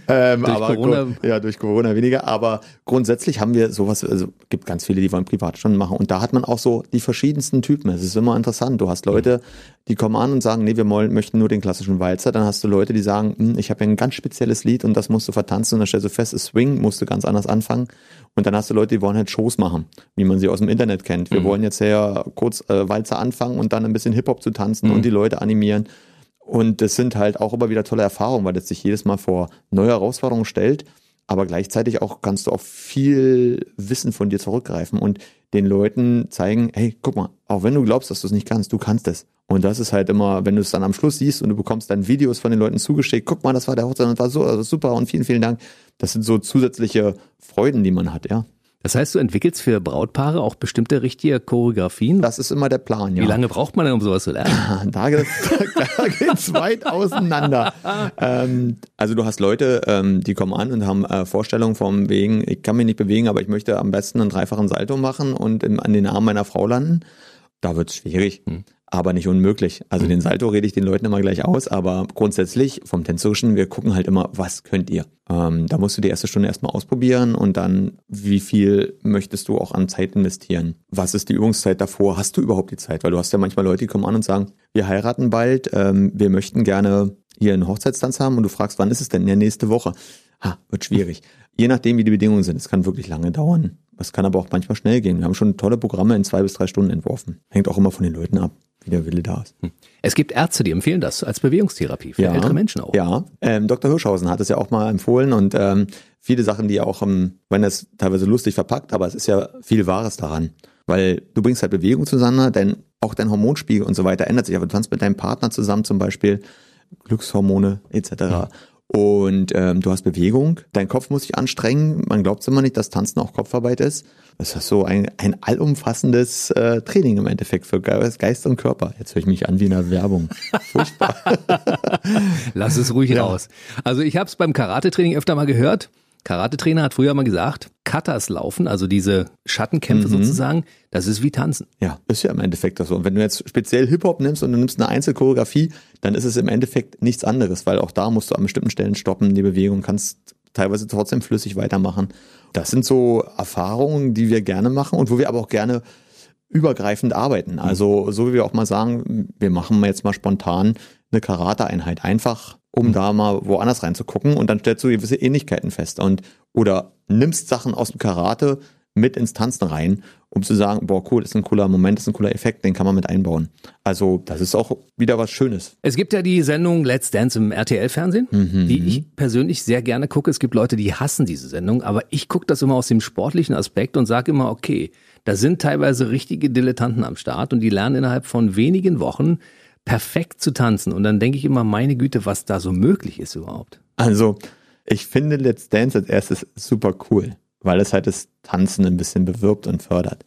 Ähm, durch aber Corona. Ja, durch Corona weniger. Aber grundsätzlich haben wir sowas, also gibt ganz viele, die wollen Privatstunden machen. Und da hat man auch so die verschiedensten Typen. Es ist immer interessant. Du hast Leute, die kommen an und sagen, nee, wir möchten nur den klassischen Walzer. Dann hast du Leute, die sagen, hm, ich habe ja ein ganz spezielles Lied und das musst du vertanzen. Und dann stellst du fest, ist Swing, musst du ganz anders anfangen. Und dann hast du Leute, die wollen halt Shows machen, wie man sie aus dem Internet kennt. Wir mhm. wollen jetzt ja kurz äh, Walzer anfangen und dann ein bisschen Hip-Hop zu tanzen mhm. und die Leute animieren. Und das sind halt auch immer wieder tolle Erfahrungen, weil das sich jedes Mal vor neue Herausforderungen stellt. Aber gleichzeitig auch kannst du auf viel Wissen von dir zurückgreifen und den Leuten zeigen, hey, guck mal, auch wenn du glaubst, dass du es nicht kannst, du kannst es. Und das ist halt immer, wenn du es dann am Schluss siehst und du bekommst dann Videos von den Leuten zugeschickt, guck mal, das war der Hochzeit und war so also super und vielen, vielen Dank. Das sind so zusätzliche Freuden, die man hat, ja. Das heißt, du entwickelst für Brautpaare auch bestimmte richtige Choreografien? Das ist immer der Plan, ja. Wie lange braucht man denn, um sowas zu lernen? <laughs> da, da, da geht's <laughs> weit auseinander. ähm, also du hast Leute, ähm, die kommen an und haben äh, Vorstellungen vom wegen, ich kann mich nicht bewegen, aber ich möchte am besten einen dreifachen Salto machen und im, an den Arm meiner Frau landen. Da wird's schwierig. Hm aber nicht unmöglich. Also mhm. den Salto rede ich den Leuten immer gleich aus, aber grundsätzlich vom Tänzerischen, wir gucken halt immer, was könnt ihr? Ähm, da musst du die erste Stunde erstmal ausprobieren und dann, wie viel möchtest du auch an Zeit investieren? Was ist die Übungszeit davor? Hast du überhaupt die Zeit? Weil du hast ja manchmal Leute, die kommen an und sagen, wir heiraten bald, ähm, wir möchten gerne hier einen Hochzeitstanz haben und du fragst, wann ist es denn? Ja, nächste Woche. Ha, wird schwierig. Je nachdem, wie die Bedingungen sind. Es kann wirklich lange dauern. Es kann aber auch manchmal schnell gehen. Wir haben schon tolle Programme in zwei bis drei Stunden entworfen. Hängt auch immer von den Leuten ab wie der Wille da ist. Hm. Es gibt Ärzte, die empfehlen das als Bewegungstherapie für ja, ältere Menschen auch. Ja, ähm, Dr. Hirschhausen hat es ja auch mal empfohlen und ähm, viele Sachen, die auch, ähm, wenn es teilweise lustig verpackt, aber es ist ja viel Wahres daran. Weil du bringst halt Bewegung zusammen, denn auch dein Hormonspiegel und so weiter ändert sich. Aber du tanzt mit deinem Partner zusammen zum Beispiel, Glückshormone etc. Ja. Und ähm, du hast Bewegung, dein Kopf muss sich anstrengen. Man glaubt immer nicht, dass Tanzen auch Kopfarbeit ist. Das ist so ein, ein allumfassendes äh, Training im Endeffekt für Geist und Körper. Jetzt höre ich mich an wie in einer Werbung. <laughs> Furchtbar. Lass es ruhig ja. raus. Also ich habe es beim Karate-Training öfter mal gehört. Karate-Trainer hat früher mal gesagt, Katas laufen, also diese Schattenkämpfe mhm. sozusagen, das ist wie tanzen. Ja, ist ja im Endeffekt das so. Und wenn du jetzt speziell Hip-Hop nimmst und du nimmst eine Einzelchoreografie, dann ist es im Endeffekt nichts anderes, weil auch da musst du an bestimmten Stellen stoppen, die Bewegung, kannst teilweise trotzdem flüssig weitermachen. Das sind so Erfahrungen, die wir gerne machen und wo wir aber auch gerne übergreifend arbeiten. Mhm. Also so wie wir auch mal sagen, wir machen jetzt mal spontan eine Karate-Einheit einfach um mhm. da mal woanders reinzugucken und dann stellst du gewisse Ähnlichkeiten fest und oder nimmst Sachen aus dem Karate mit ins Tanzen rein, um zu sagen, boah, cool, ist ein cooler Moment, ist ein cooler Effekt, den kann man mit einbauen. Also, das ist auch wieder was Schönes. Es gibt ja die Sendung Let's Dance im RTL-Fernsehen, mhm. die ich persönlich sehr gerne gucke. Es gibt Leute, die hassen diese Sendung, aber ich gucke das immer aus dem sportlichen Aspekt und sage immer, okay, da sind teilweise richtige Dilettanten am Start und die lernen innerhalb von wenigen Wochen perfekt zu tanzen. Und dann denke ich immer, meine Güte, was da so möglich ist überhaupt. Also, ich finde Let's Dance als erstes super cool. weil es halt das Tanzen ein bisschen bewirbt und fördert.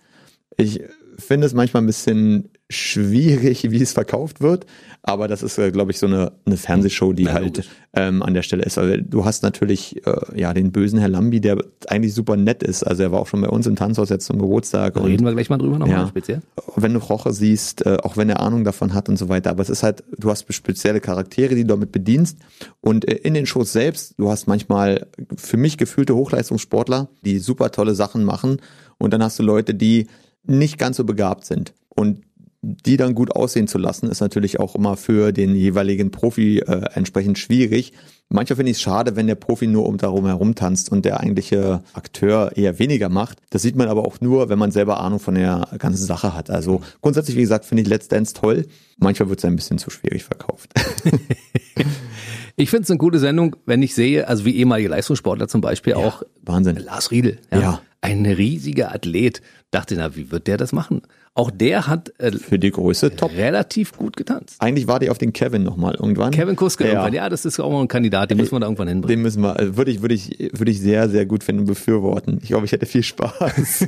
Ich finde es manchmal ein bisschen schwierig, wie es verkauft wird, aber das ist, äh, glaube ich, so eine, eine Fernsehshow, die Na, halt ähm, an der Stelle ist. Also du hast natürlich äh, ja den bösen Herr Lambi, der eigentlich super nett ist. Also er war auch schon bei uns im Tanzhaus jetzt zum Geburtstag. Da reden wir gleich mal drüber nochmal Ja. speziell. wenn du Roche siehst, äh, auch wenn er Ahnung davon hat und so weiter. Aber es ist halt, du hast spezielle Charaktere, die du damit bedienst. Und äh, in den Shows selbst, du hast manchmal für mich gefühlte Hochleistungssportler, die super tolle Sachen machen. Und dann hast du Leute, die nicht ganz so begabt sind. Und die dann gut aussehen zu lassen, ist natürlich auch immer für den jeweiligen Profi äh, entsprechend schwierig. Manchmal finde ich es schade, wenn der Profi nur um darum herum tanzt und der eigentliche Akteur eher weniger macht. Das sieht man aber auch nur, wenn man selber Ahnung von der ganzen Sache hat. Also grundsätzlich, wie gesagt, finde ich Let's Dance toll. Manchmal wird es ein bisschen zu schwierig verkauft. <laughs> Ich finde es eine gute Sendung, wenn ich sehe, also wie ehemalige Leistungssportler zum Beispiel auch Wahnsinn. Lars Riedel. Ja. Ein riesiger Athlet. Dachte, na, wie wird der das machen? Auch der hat äh, Für die Größe top. relativ gut getanzt. Eigentlich warte ich auf den Kevin nochmal irgendwann. Kevin Kuske Ja. irgendwann. Ja, das ist auch mal ein Kandidat, den müssen wir da irgendwann hinbringen. Den müssen wir, also würde ich, würde ich, würde ich sehr, sehr gut finden und befürworten. Ich glaube, ich hätte viel Spaß. <laughs>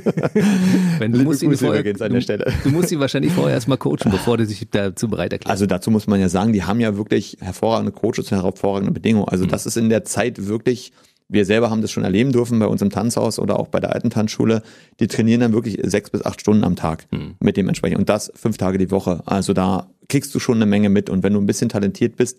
Wenn, du, Liebe musst ihn vorher, übrigens an du, der Stelle. du musst ihn wahrscheinlich vorher erstmal coachen, bevor der sich dazu bereit erklärt. Also dazu muss man ja sagen, die haben ja wirklich hervorragende Coaches und hervorragende Bedingungen. Also das ist in der Zeit wirklich, wir selber haben das schon erleben dürfen bei uns im Tanzhaus oder auch bei der alten Tanzschule. Die trainieren dann wirklich sechs bis acht Stunden am Tag mit dem entsprechend. Und das fünf Tage die Woche. Also da kriegst du schon eine Menge mit. Und wenn du ein bisschen talentiert bist,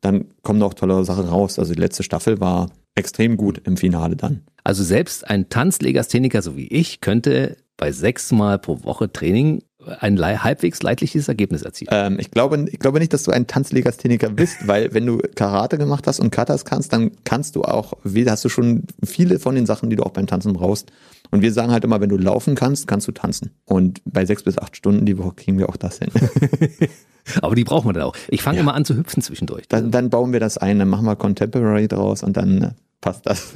dann kommen da auch tolle Sachen raus. Also die letzte Staffel war extrem gut im Finale dann. Also selbst ein Tanzlegastheniker so wie ich könnte bei sechsmal pro Woche Training ein halbwegs leidliches Ergebnis erzielen. Ähm, ich, glaube, ich glaube nicht, dass du ein Tanzlegastheniker bist, <laughs> weil wenn du Karate gemacht hast und Katas kannst, dann kannst du auch, wie- hast du schon viele von den Sachen, die du auch beim Tanzen brauchst. Und wir sagen halt immer, wenn du laufen kannst, kannst du tanzen. Und bei sechs bis acht Stunden die Woche kriegen wir auch das hin. <laughs> Aber die braucht man dann auch. Ich fange immer an zu hüpfen zwischendurch. Dann, dann bauen wir das ein, dann machen wir Contemporary draus und dann äh, passt das.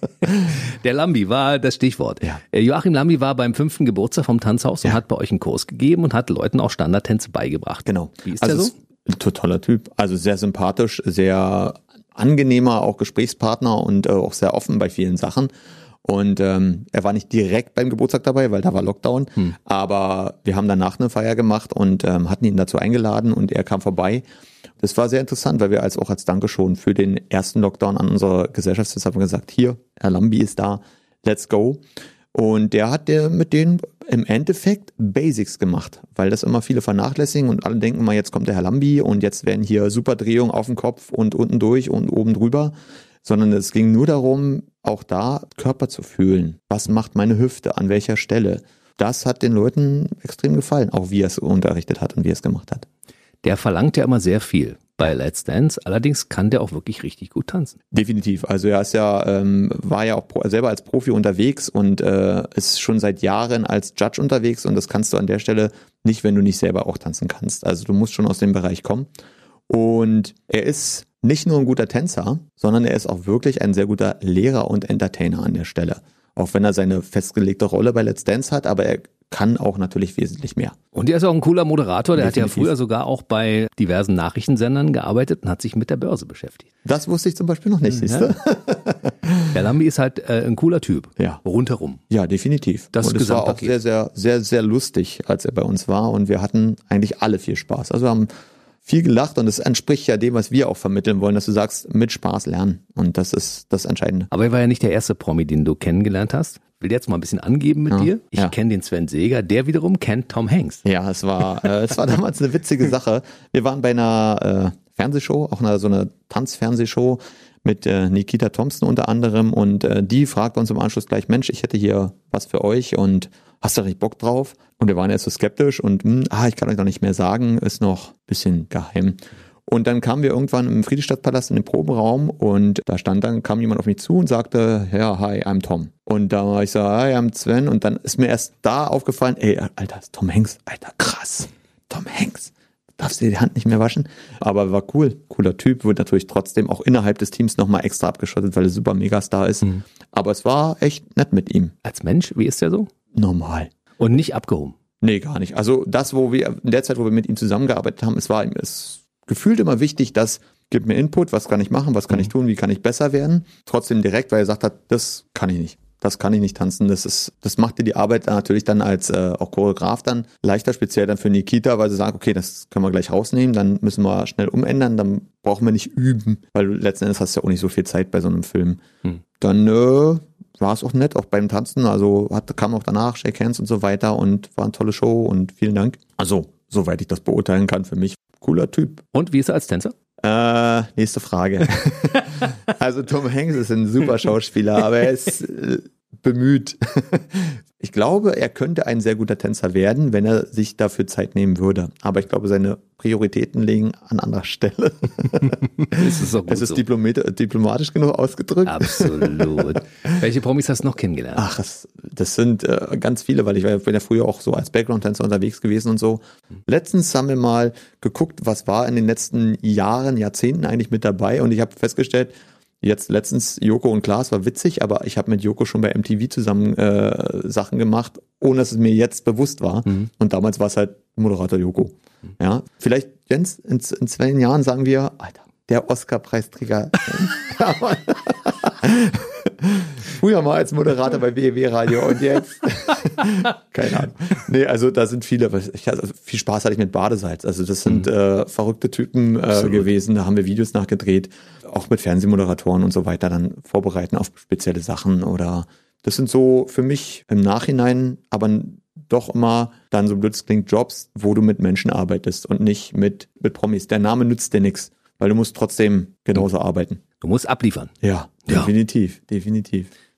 <laughs> Der Lambi war das Stichwort. Ja. Äh, Joachim Lambi war beim fünften Geburtstag vom Tanzhaus und hat bei euch einen Kurs gegeben und hat Leuten auch Standardtänze beigebracht. Genau. Wie ist also der so? ist Ein totaler Typ. Also sehr sympathisch, sehr angenehmer, auch Gesprächspartner und äh, auch sehr offen bei vielen Sachen. Und ähm, er war nicht direkt beim Geburtstag dabei, weil da war Lockdown. Hm. Aber wir haben danach eine Feier gemacht und ähm, hatten ihn dazu eingeladen und er kam vorbei. Das war sehr interessant, weil wir als auch als Dankeschön für den ersten Lockdown an unserer Gesellschaft haben gesagt, hier, Herr Lambi ist da, let's go. Und der hat der mit denen im Endeffekt Basics gemacht, weil das immer viele vernachlässigen und alle denken mal, jetzt kommt der Herr Lambi und jetzt werden hier super Drehungen auf dem Kopf und unten durch und oben drüber, sondern es ging nur darum, auch da Körper zu fühlen. Was macht meine Hüfte? An welcher Stelle? Das hat den Leuten extrem gefallen, auch wie er es unterrichtet hat und wie er es gemacht hat. Der verlangt ja immer sehr viel bei Let's Dance. Allerdings kann der auch wirklich richtig gut tanzen. Definitiv. Also er ist ja, ähm, war ja auch selber als Profi unterwegs und äh, ist schon seit Jahren als Judge unterwegs und das kannst du an der Stelle nicht, wenn du nicht selber auch tanzen kannst. Also du musst schon aus dem Bereich kommen. Und er ist nicht nur ein guter Tänzer, sondern er ist auch wirklich ein sehr guter Lehrer und Entertainer an der Stelle. Auch wenn er seine festgelegte Rolle bei Let's Dance hat, aber er kann auch natürlich wesentlich mehr. Und er ist auch ein cooler Moderator. Der hat Definitiv. ja früher sogar auch bei diversen Nachrichtensendern gearbeitet und hat sich mit der Börse beschäftigt. Das wusste ich zum Beispiel noch nicht, siehst du? Der Lambi ist halt äh, ein cooler Typ. Ja. Rundherum. Ja, definitiv. Das und es war auch sehr, sehr, sehr, sehr lustig, als er bei uns war und wir hatten eigentlich alle viel Spaß. Also wir haben viel gelacht und es entspricht ja dem, was wir auch vermitteln wollen, dass du sagst, mit Spaß lernen. Und das ist das Entscheidende. Aber er war ja nicht der erste Promi, den du kennengelernt hast. Will jetzt mal ein bisschen angeben mit Ja, dir. Ich ja. kenne den Sven Seger, der wiederum kennt Tom Hanks. Ja, es war, äh, es war <laughs> damals eine witzige Sache. Wir waren bei einer äh, Fernsehshow, auch einer, so einer Tanzfernsehshow mit äh, Nikita Thompson unter anderem und äh, die fragte uns im Anschluss gleich, Mensch, ich hätte hier was für euch und hast du da nicht Bock drauf? Und wir waren erst so skeptisch und hm, ah, ich kann euch noch nicht mehr sagen, ist noch ein bisschen geheim. Und dann kamen wir irgendwann im Friedrichstadtpalast in den Probenraum und da stand dann, kam jemand auf mich zu und sagte, ja, hi, I'm Tom. Und da war ich so, hi, I'm Sven. Und dann ist mir erst da aufgefallen, ey, Alter, ist Tom Hanks, Alter, krass. Tom Hanks. Darfst du dir die Hand nicht mehr waschen? Aber war cool, cooler Typ, wurde natürlich trotzdem auch innerhalb des Teams nochmal extra abgeschottet, weil er super Megastar ist. Aber es war echt nett mit ihm. Als Mensch, wie ist der so? Normal. Und nicht abgehoben. Nee, gar nicht. Also das, wo wir, in der Zeit, wo wir mit ihm zusammengearbeitet haben, es war ihm es gefühlt immer wichtig, dass gib mir Input, was kann ich machen, was kann ich tun, wie kann ich besser werden. Trotzdem direkt, weil er gesagt hat, das kann ich nicht. das kann ich nicht tanzen. Das ist, das macht dir die Arbeit natürlich dann als äh, auch Choreograf dann leichter, speziell dann für Nikita, weil sie sagen, okay, das können wir gleich rausnehmen, dann müssen wir schnell umändern, dann brauchen wir nicht üben, weil du letzten Endes hast du ja auch nicht so viel Zeit bei so einem Film. Hm. Dann äh, war es auch nett, auch beim Tanzen. Also hat, kam auch danach Shake Hands und so weiter und war eine tolle Show und vielen Dank. Also, soweit ich das beurteilen kann, für mich cooler Typ. Und wie ist er als Tänzer? Äh, nächste Frage. <laughs> also Tom Hanks ist ein super Schauspieler, aber er ist äh, bemüht. Ich glaube, er könnte ein sehr guter Tänzer werden, wenn er sich dafür Zeit nehmen würde. Aber ich glaube, seine Prioritäten liegen an anderer Stelle. <laughs> es ist, es ist so. diplomatisch genug ausgedrückt. Absolut. Welche Promis hast du noch kennengelernt? Ach, das, das sind äh, ganz viele, weil ich bin ja früher auch so als Background-Tänzer unterwegs gewesen und so. Letztens haben wir mal geguckt, was war in den letzten Jahren, Jahrzehnten eigentlich mit dabei und ich habe festgestellt, Jetzt letztens Joko und Klaas war witzig, aber ich habe mit Joko schon bei MTV zusammen äh, Sachen gemacht, ohne dass es mir jetzt bewusst war. Mhm. Und damals war es halt Moderator Joko. Mhm. Ja, vielleicht Jens in, in zwei Jahren sagen wir, Alter, der Oscar-Preisträger. <laughs> <laughs> Früher mal als Moderator bei WW Radio und jetzt. <laughs> Keine Ahnung. Nee, also da sind viele, ich, also viel Spaß hatte ich mit Badesalz. Also das sind mhm. äh, verrückte Typen äh, gewesen. Da haben wir Videos nachgedreht, auch mit Fernsehmoderatoren und so weiter, dann vorbereiten auf spezielle Sachen oder das sind so für mich im Nachhinein, aber doch immer dann so blöd klingt Jobs, wo du mit Menschen arbeitest und nicht mit, mit Promis. Der Name nützt dir nichts weil du musst trotzdem genauso arbeiten. Du musst abliefern. Ja, ja. definitiv.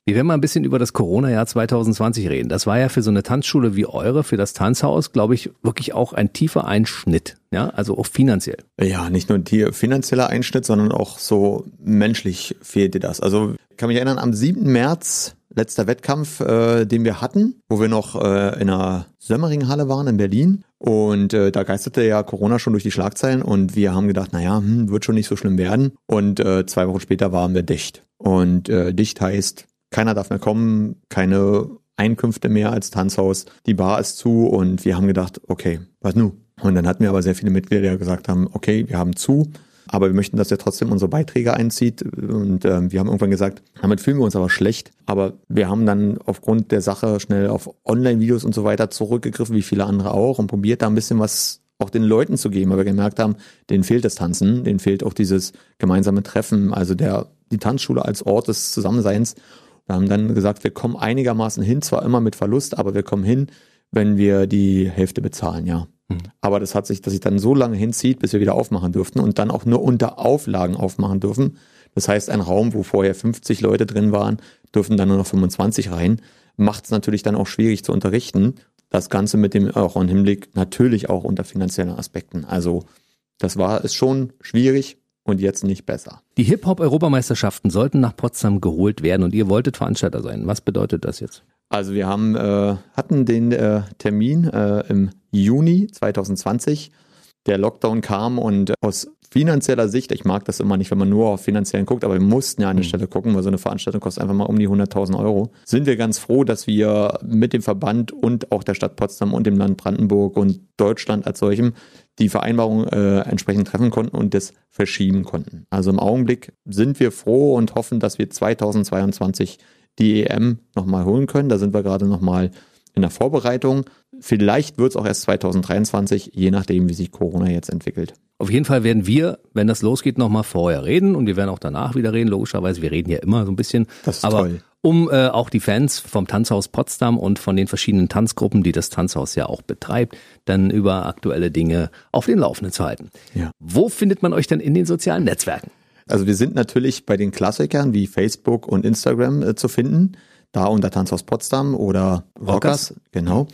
Wir werden mal ein bisschen über das Corona-Jahr 2020 reden. Das war ja für so eine Tanzschule wie eure, für das Tanzhaus, glaube ich, wirklich auch ein tiefer Einschnitt. Ja, also auch finanziell. Ja, nicht nur ein finanzieller Einschnitt, sondern auch so menschlich fehlte das. Also ich kann mich erinnern, am 7. März letzter Wettkampf, äh, den wir hatten, wo wir noch äh, in einer Sömmeringhalle waren in Berlin. Und äh, da geisterte ja Corona schon durch die Schlagzeilen und wir haben gedacht, naja, hm, wird schon nicht so schlimm werden. Und äh, zwei Wochen später waren wir dicht. Und äh, dicht heißt, keiner darf mehr kommen, keine Einkünfte mehr als Tanzhaus. Die Bar ist zu und wir haben gedacht, okay, was nu? Und dann hatten wir aber sehr viele Mitglieder, die gesagt haben, okay, wir haben zu. Aber wir möchten, dass er trotzdem unsere Beiträge einzieht. Und äh, wir haben irgendwann gesagt, damit fühlen wir uns aber schlecht. Aber wir haben dann aufgrund der Sache schnell auf Online-Videos und so weiter zurückgegriffen, wie viele andere auch, und probiert da ein bisschen was auch den Leuten zu geben, weil wir gemerkt haben, denen fehlt das Tanzen, denen fehlt auch dieses gemeinsame Treffen, also der, die Tanzschule als Ort des Zusammenseins. Wir haben dann gesagt, wir kommen einigermaßen hin, zwar immer mit Verlust, aber wir kommen hin, wenn wir die Hälfte bezahlen, ja. Mhm. Aber das hat sich, dass sich dann so lange hinzieht, bis wir wieder aufmachen durften und dann auch nur unter Auflagen aufmachen dürfen. Das heißt, ein Raum, wo vorher 50 Leute drin waren, dürfen dann nur noch 25 rein. Macht es natürlich dann auch schwierig zu unterrichten. Das Ganze mit dem auch im Hinblick natürlich auch unter finanziellen Aspekten. Also das war es schon schwierig und jetzt nicht besser. Die Hip-Hop-Europameisterschaften sollten nach Potsdam geholt werden und ihr wolltet Veranstalter sein. Was bedeutet das jetzt? Also wir haben äh, hatten den äh, Termin äh, im Juni 2020. Der Lockdown kam und aus finanzieller Sicht, ich mag das immer nicht, wenn man nur auf finanziellen guckt, aber wir mussten ja an der mhm. Stelle gucken, weil so eine Veranstaltung kostet einfach mal um die 100.000 Euro. Sind wir ganz froh, dass wir mit dem Verband und auch der Stadt Potsdam und dem Land Brandenburg und Deutschland als solchem die Vereinbarung äh, entsprechend treffen konnten und das verschieben konnten. Also im Augenblick sind wir froh und hoffen, dass wir 2022 die EM nochmal holen können. Da sind wir gerade nochmal in der Vorbereitung. Vielleicht wird es auch erst 2023, je nachdem, wie sich Corona jetzt entwickelt. Auf jeden Fall werden wir, wenn das losgeht, nochmal vorher reden und wir werden auch danach wieder reden, logischerweise. Wir reden ja immer so ein bisschen. Das ist aber toll. Um äh, auch die Fans vom Tanzhaus Potsdam und von den verschiedenen Tanzgruppen, die das Tanzhaus ja auch betreibt, dann über aktuelle Dinge auf den Laufenden zu halten. Ja. Wo findet man euch denn in den sozialen Netzwerken? Also wir sind natürlich bei den Klassikern wie Facebook und Instagram äh, zu finden. Da unter Tanzhaus Potsdam oder Rockers, Rockers. genau.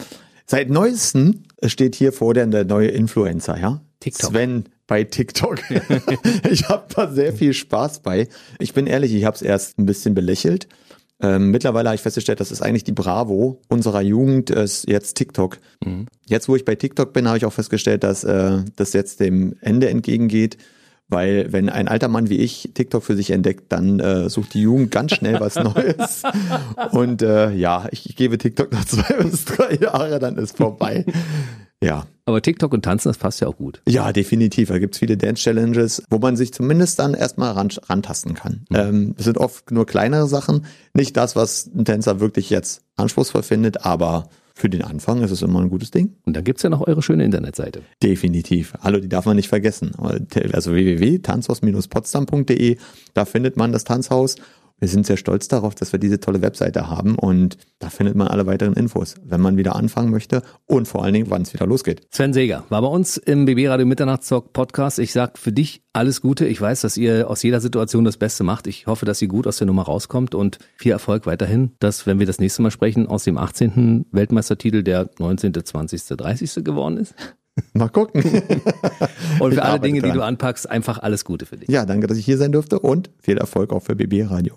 Seit neuestem steht hier vor der, der neue Influencer, ja? TikTok. Sven bei TikTok. <laughs> ich habe da sehr viel Spaß bei. Ich bin ehrlich, ich habe es erst ein bisschen belächelt. Ähm, mittlerweile habe ich festgestellt, das ist eigentlich die Bravo unserer Jugend, ist jetzt TikTok. Mhm. Jetzt, wo ich bei TikTok bin, habe ich auch festgestellt, dass äh, das jetzt dem Ende entgegengeht Weil wenn ein alter Mann wie ich TikTok für sich entdeckt, dann äh, sucht die Jugend ganz schnell was <laughs> Neues. Und äh, ja, ich, ich gebe TikTok noch zwei <laughs> bis drei Jahre, dann ist vorbei. Ja. Aber TikTok und Tanzen, das passt ja auch gut. Ja, definitiv. Da gibt's viele Dance-Challenges, wo man sich zumindest dann erstmal ran, rantasten kann. Mhm. Ähm, das sind oft nur kleinere Sachen. Nicht das, was ein Tänzer wirklich jetzt anspruchsvoll findet, aber für den Anfang ist es immer ein gutes Ding. Und dann gibt's ja noch eure schöne Internetseite. Definitiv. Hallo, die darf man nicht vergessen. Also www.tanzhaus-potsdam.de, da findet man das Tanzhaus wir sind sehr stolz darauf, dass wir diese tolle Webseite haben und da findet man alle weiteren Infos, wenn man wieder anfangen möchte und vor allen Dingen, wann es wieder losgeht. Sven Seger war bei uns im BB Radio Mitternachtstalk Podcast. Ich sag für dich alles Gute. Ich weiß, dass ihr aus jeder Situation das Beste macht. Ich hoffe, dass ihr gut aus der Nummer rauskommt und viel Erfolg weiterhin, dass, wenn wir das nächste Mal sprechen, aus dem 18. Weltmeistertitel der 19., 20., 30. geworden ist. Mal gucken. und für alle Dinge, dran. die du anpackst, einfach alles Gute für dich. Ja, danke, dass ich hier sein durfte und viel Erfolg auch für BB Radio.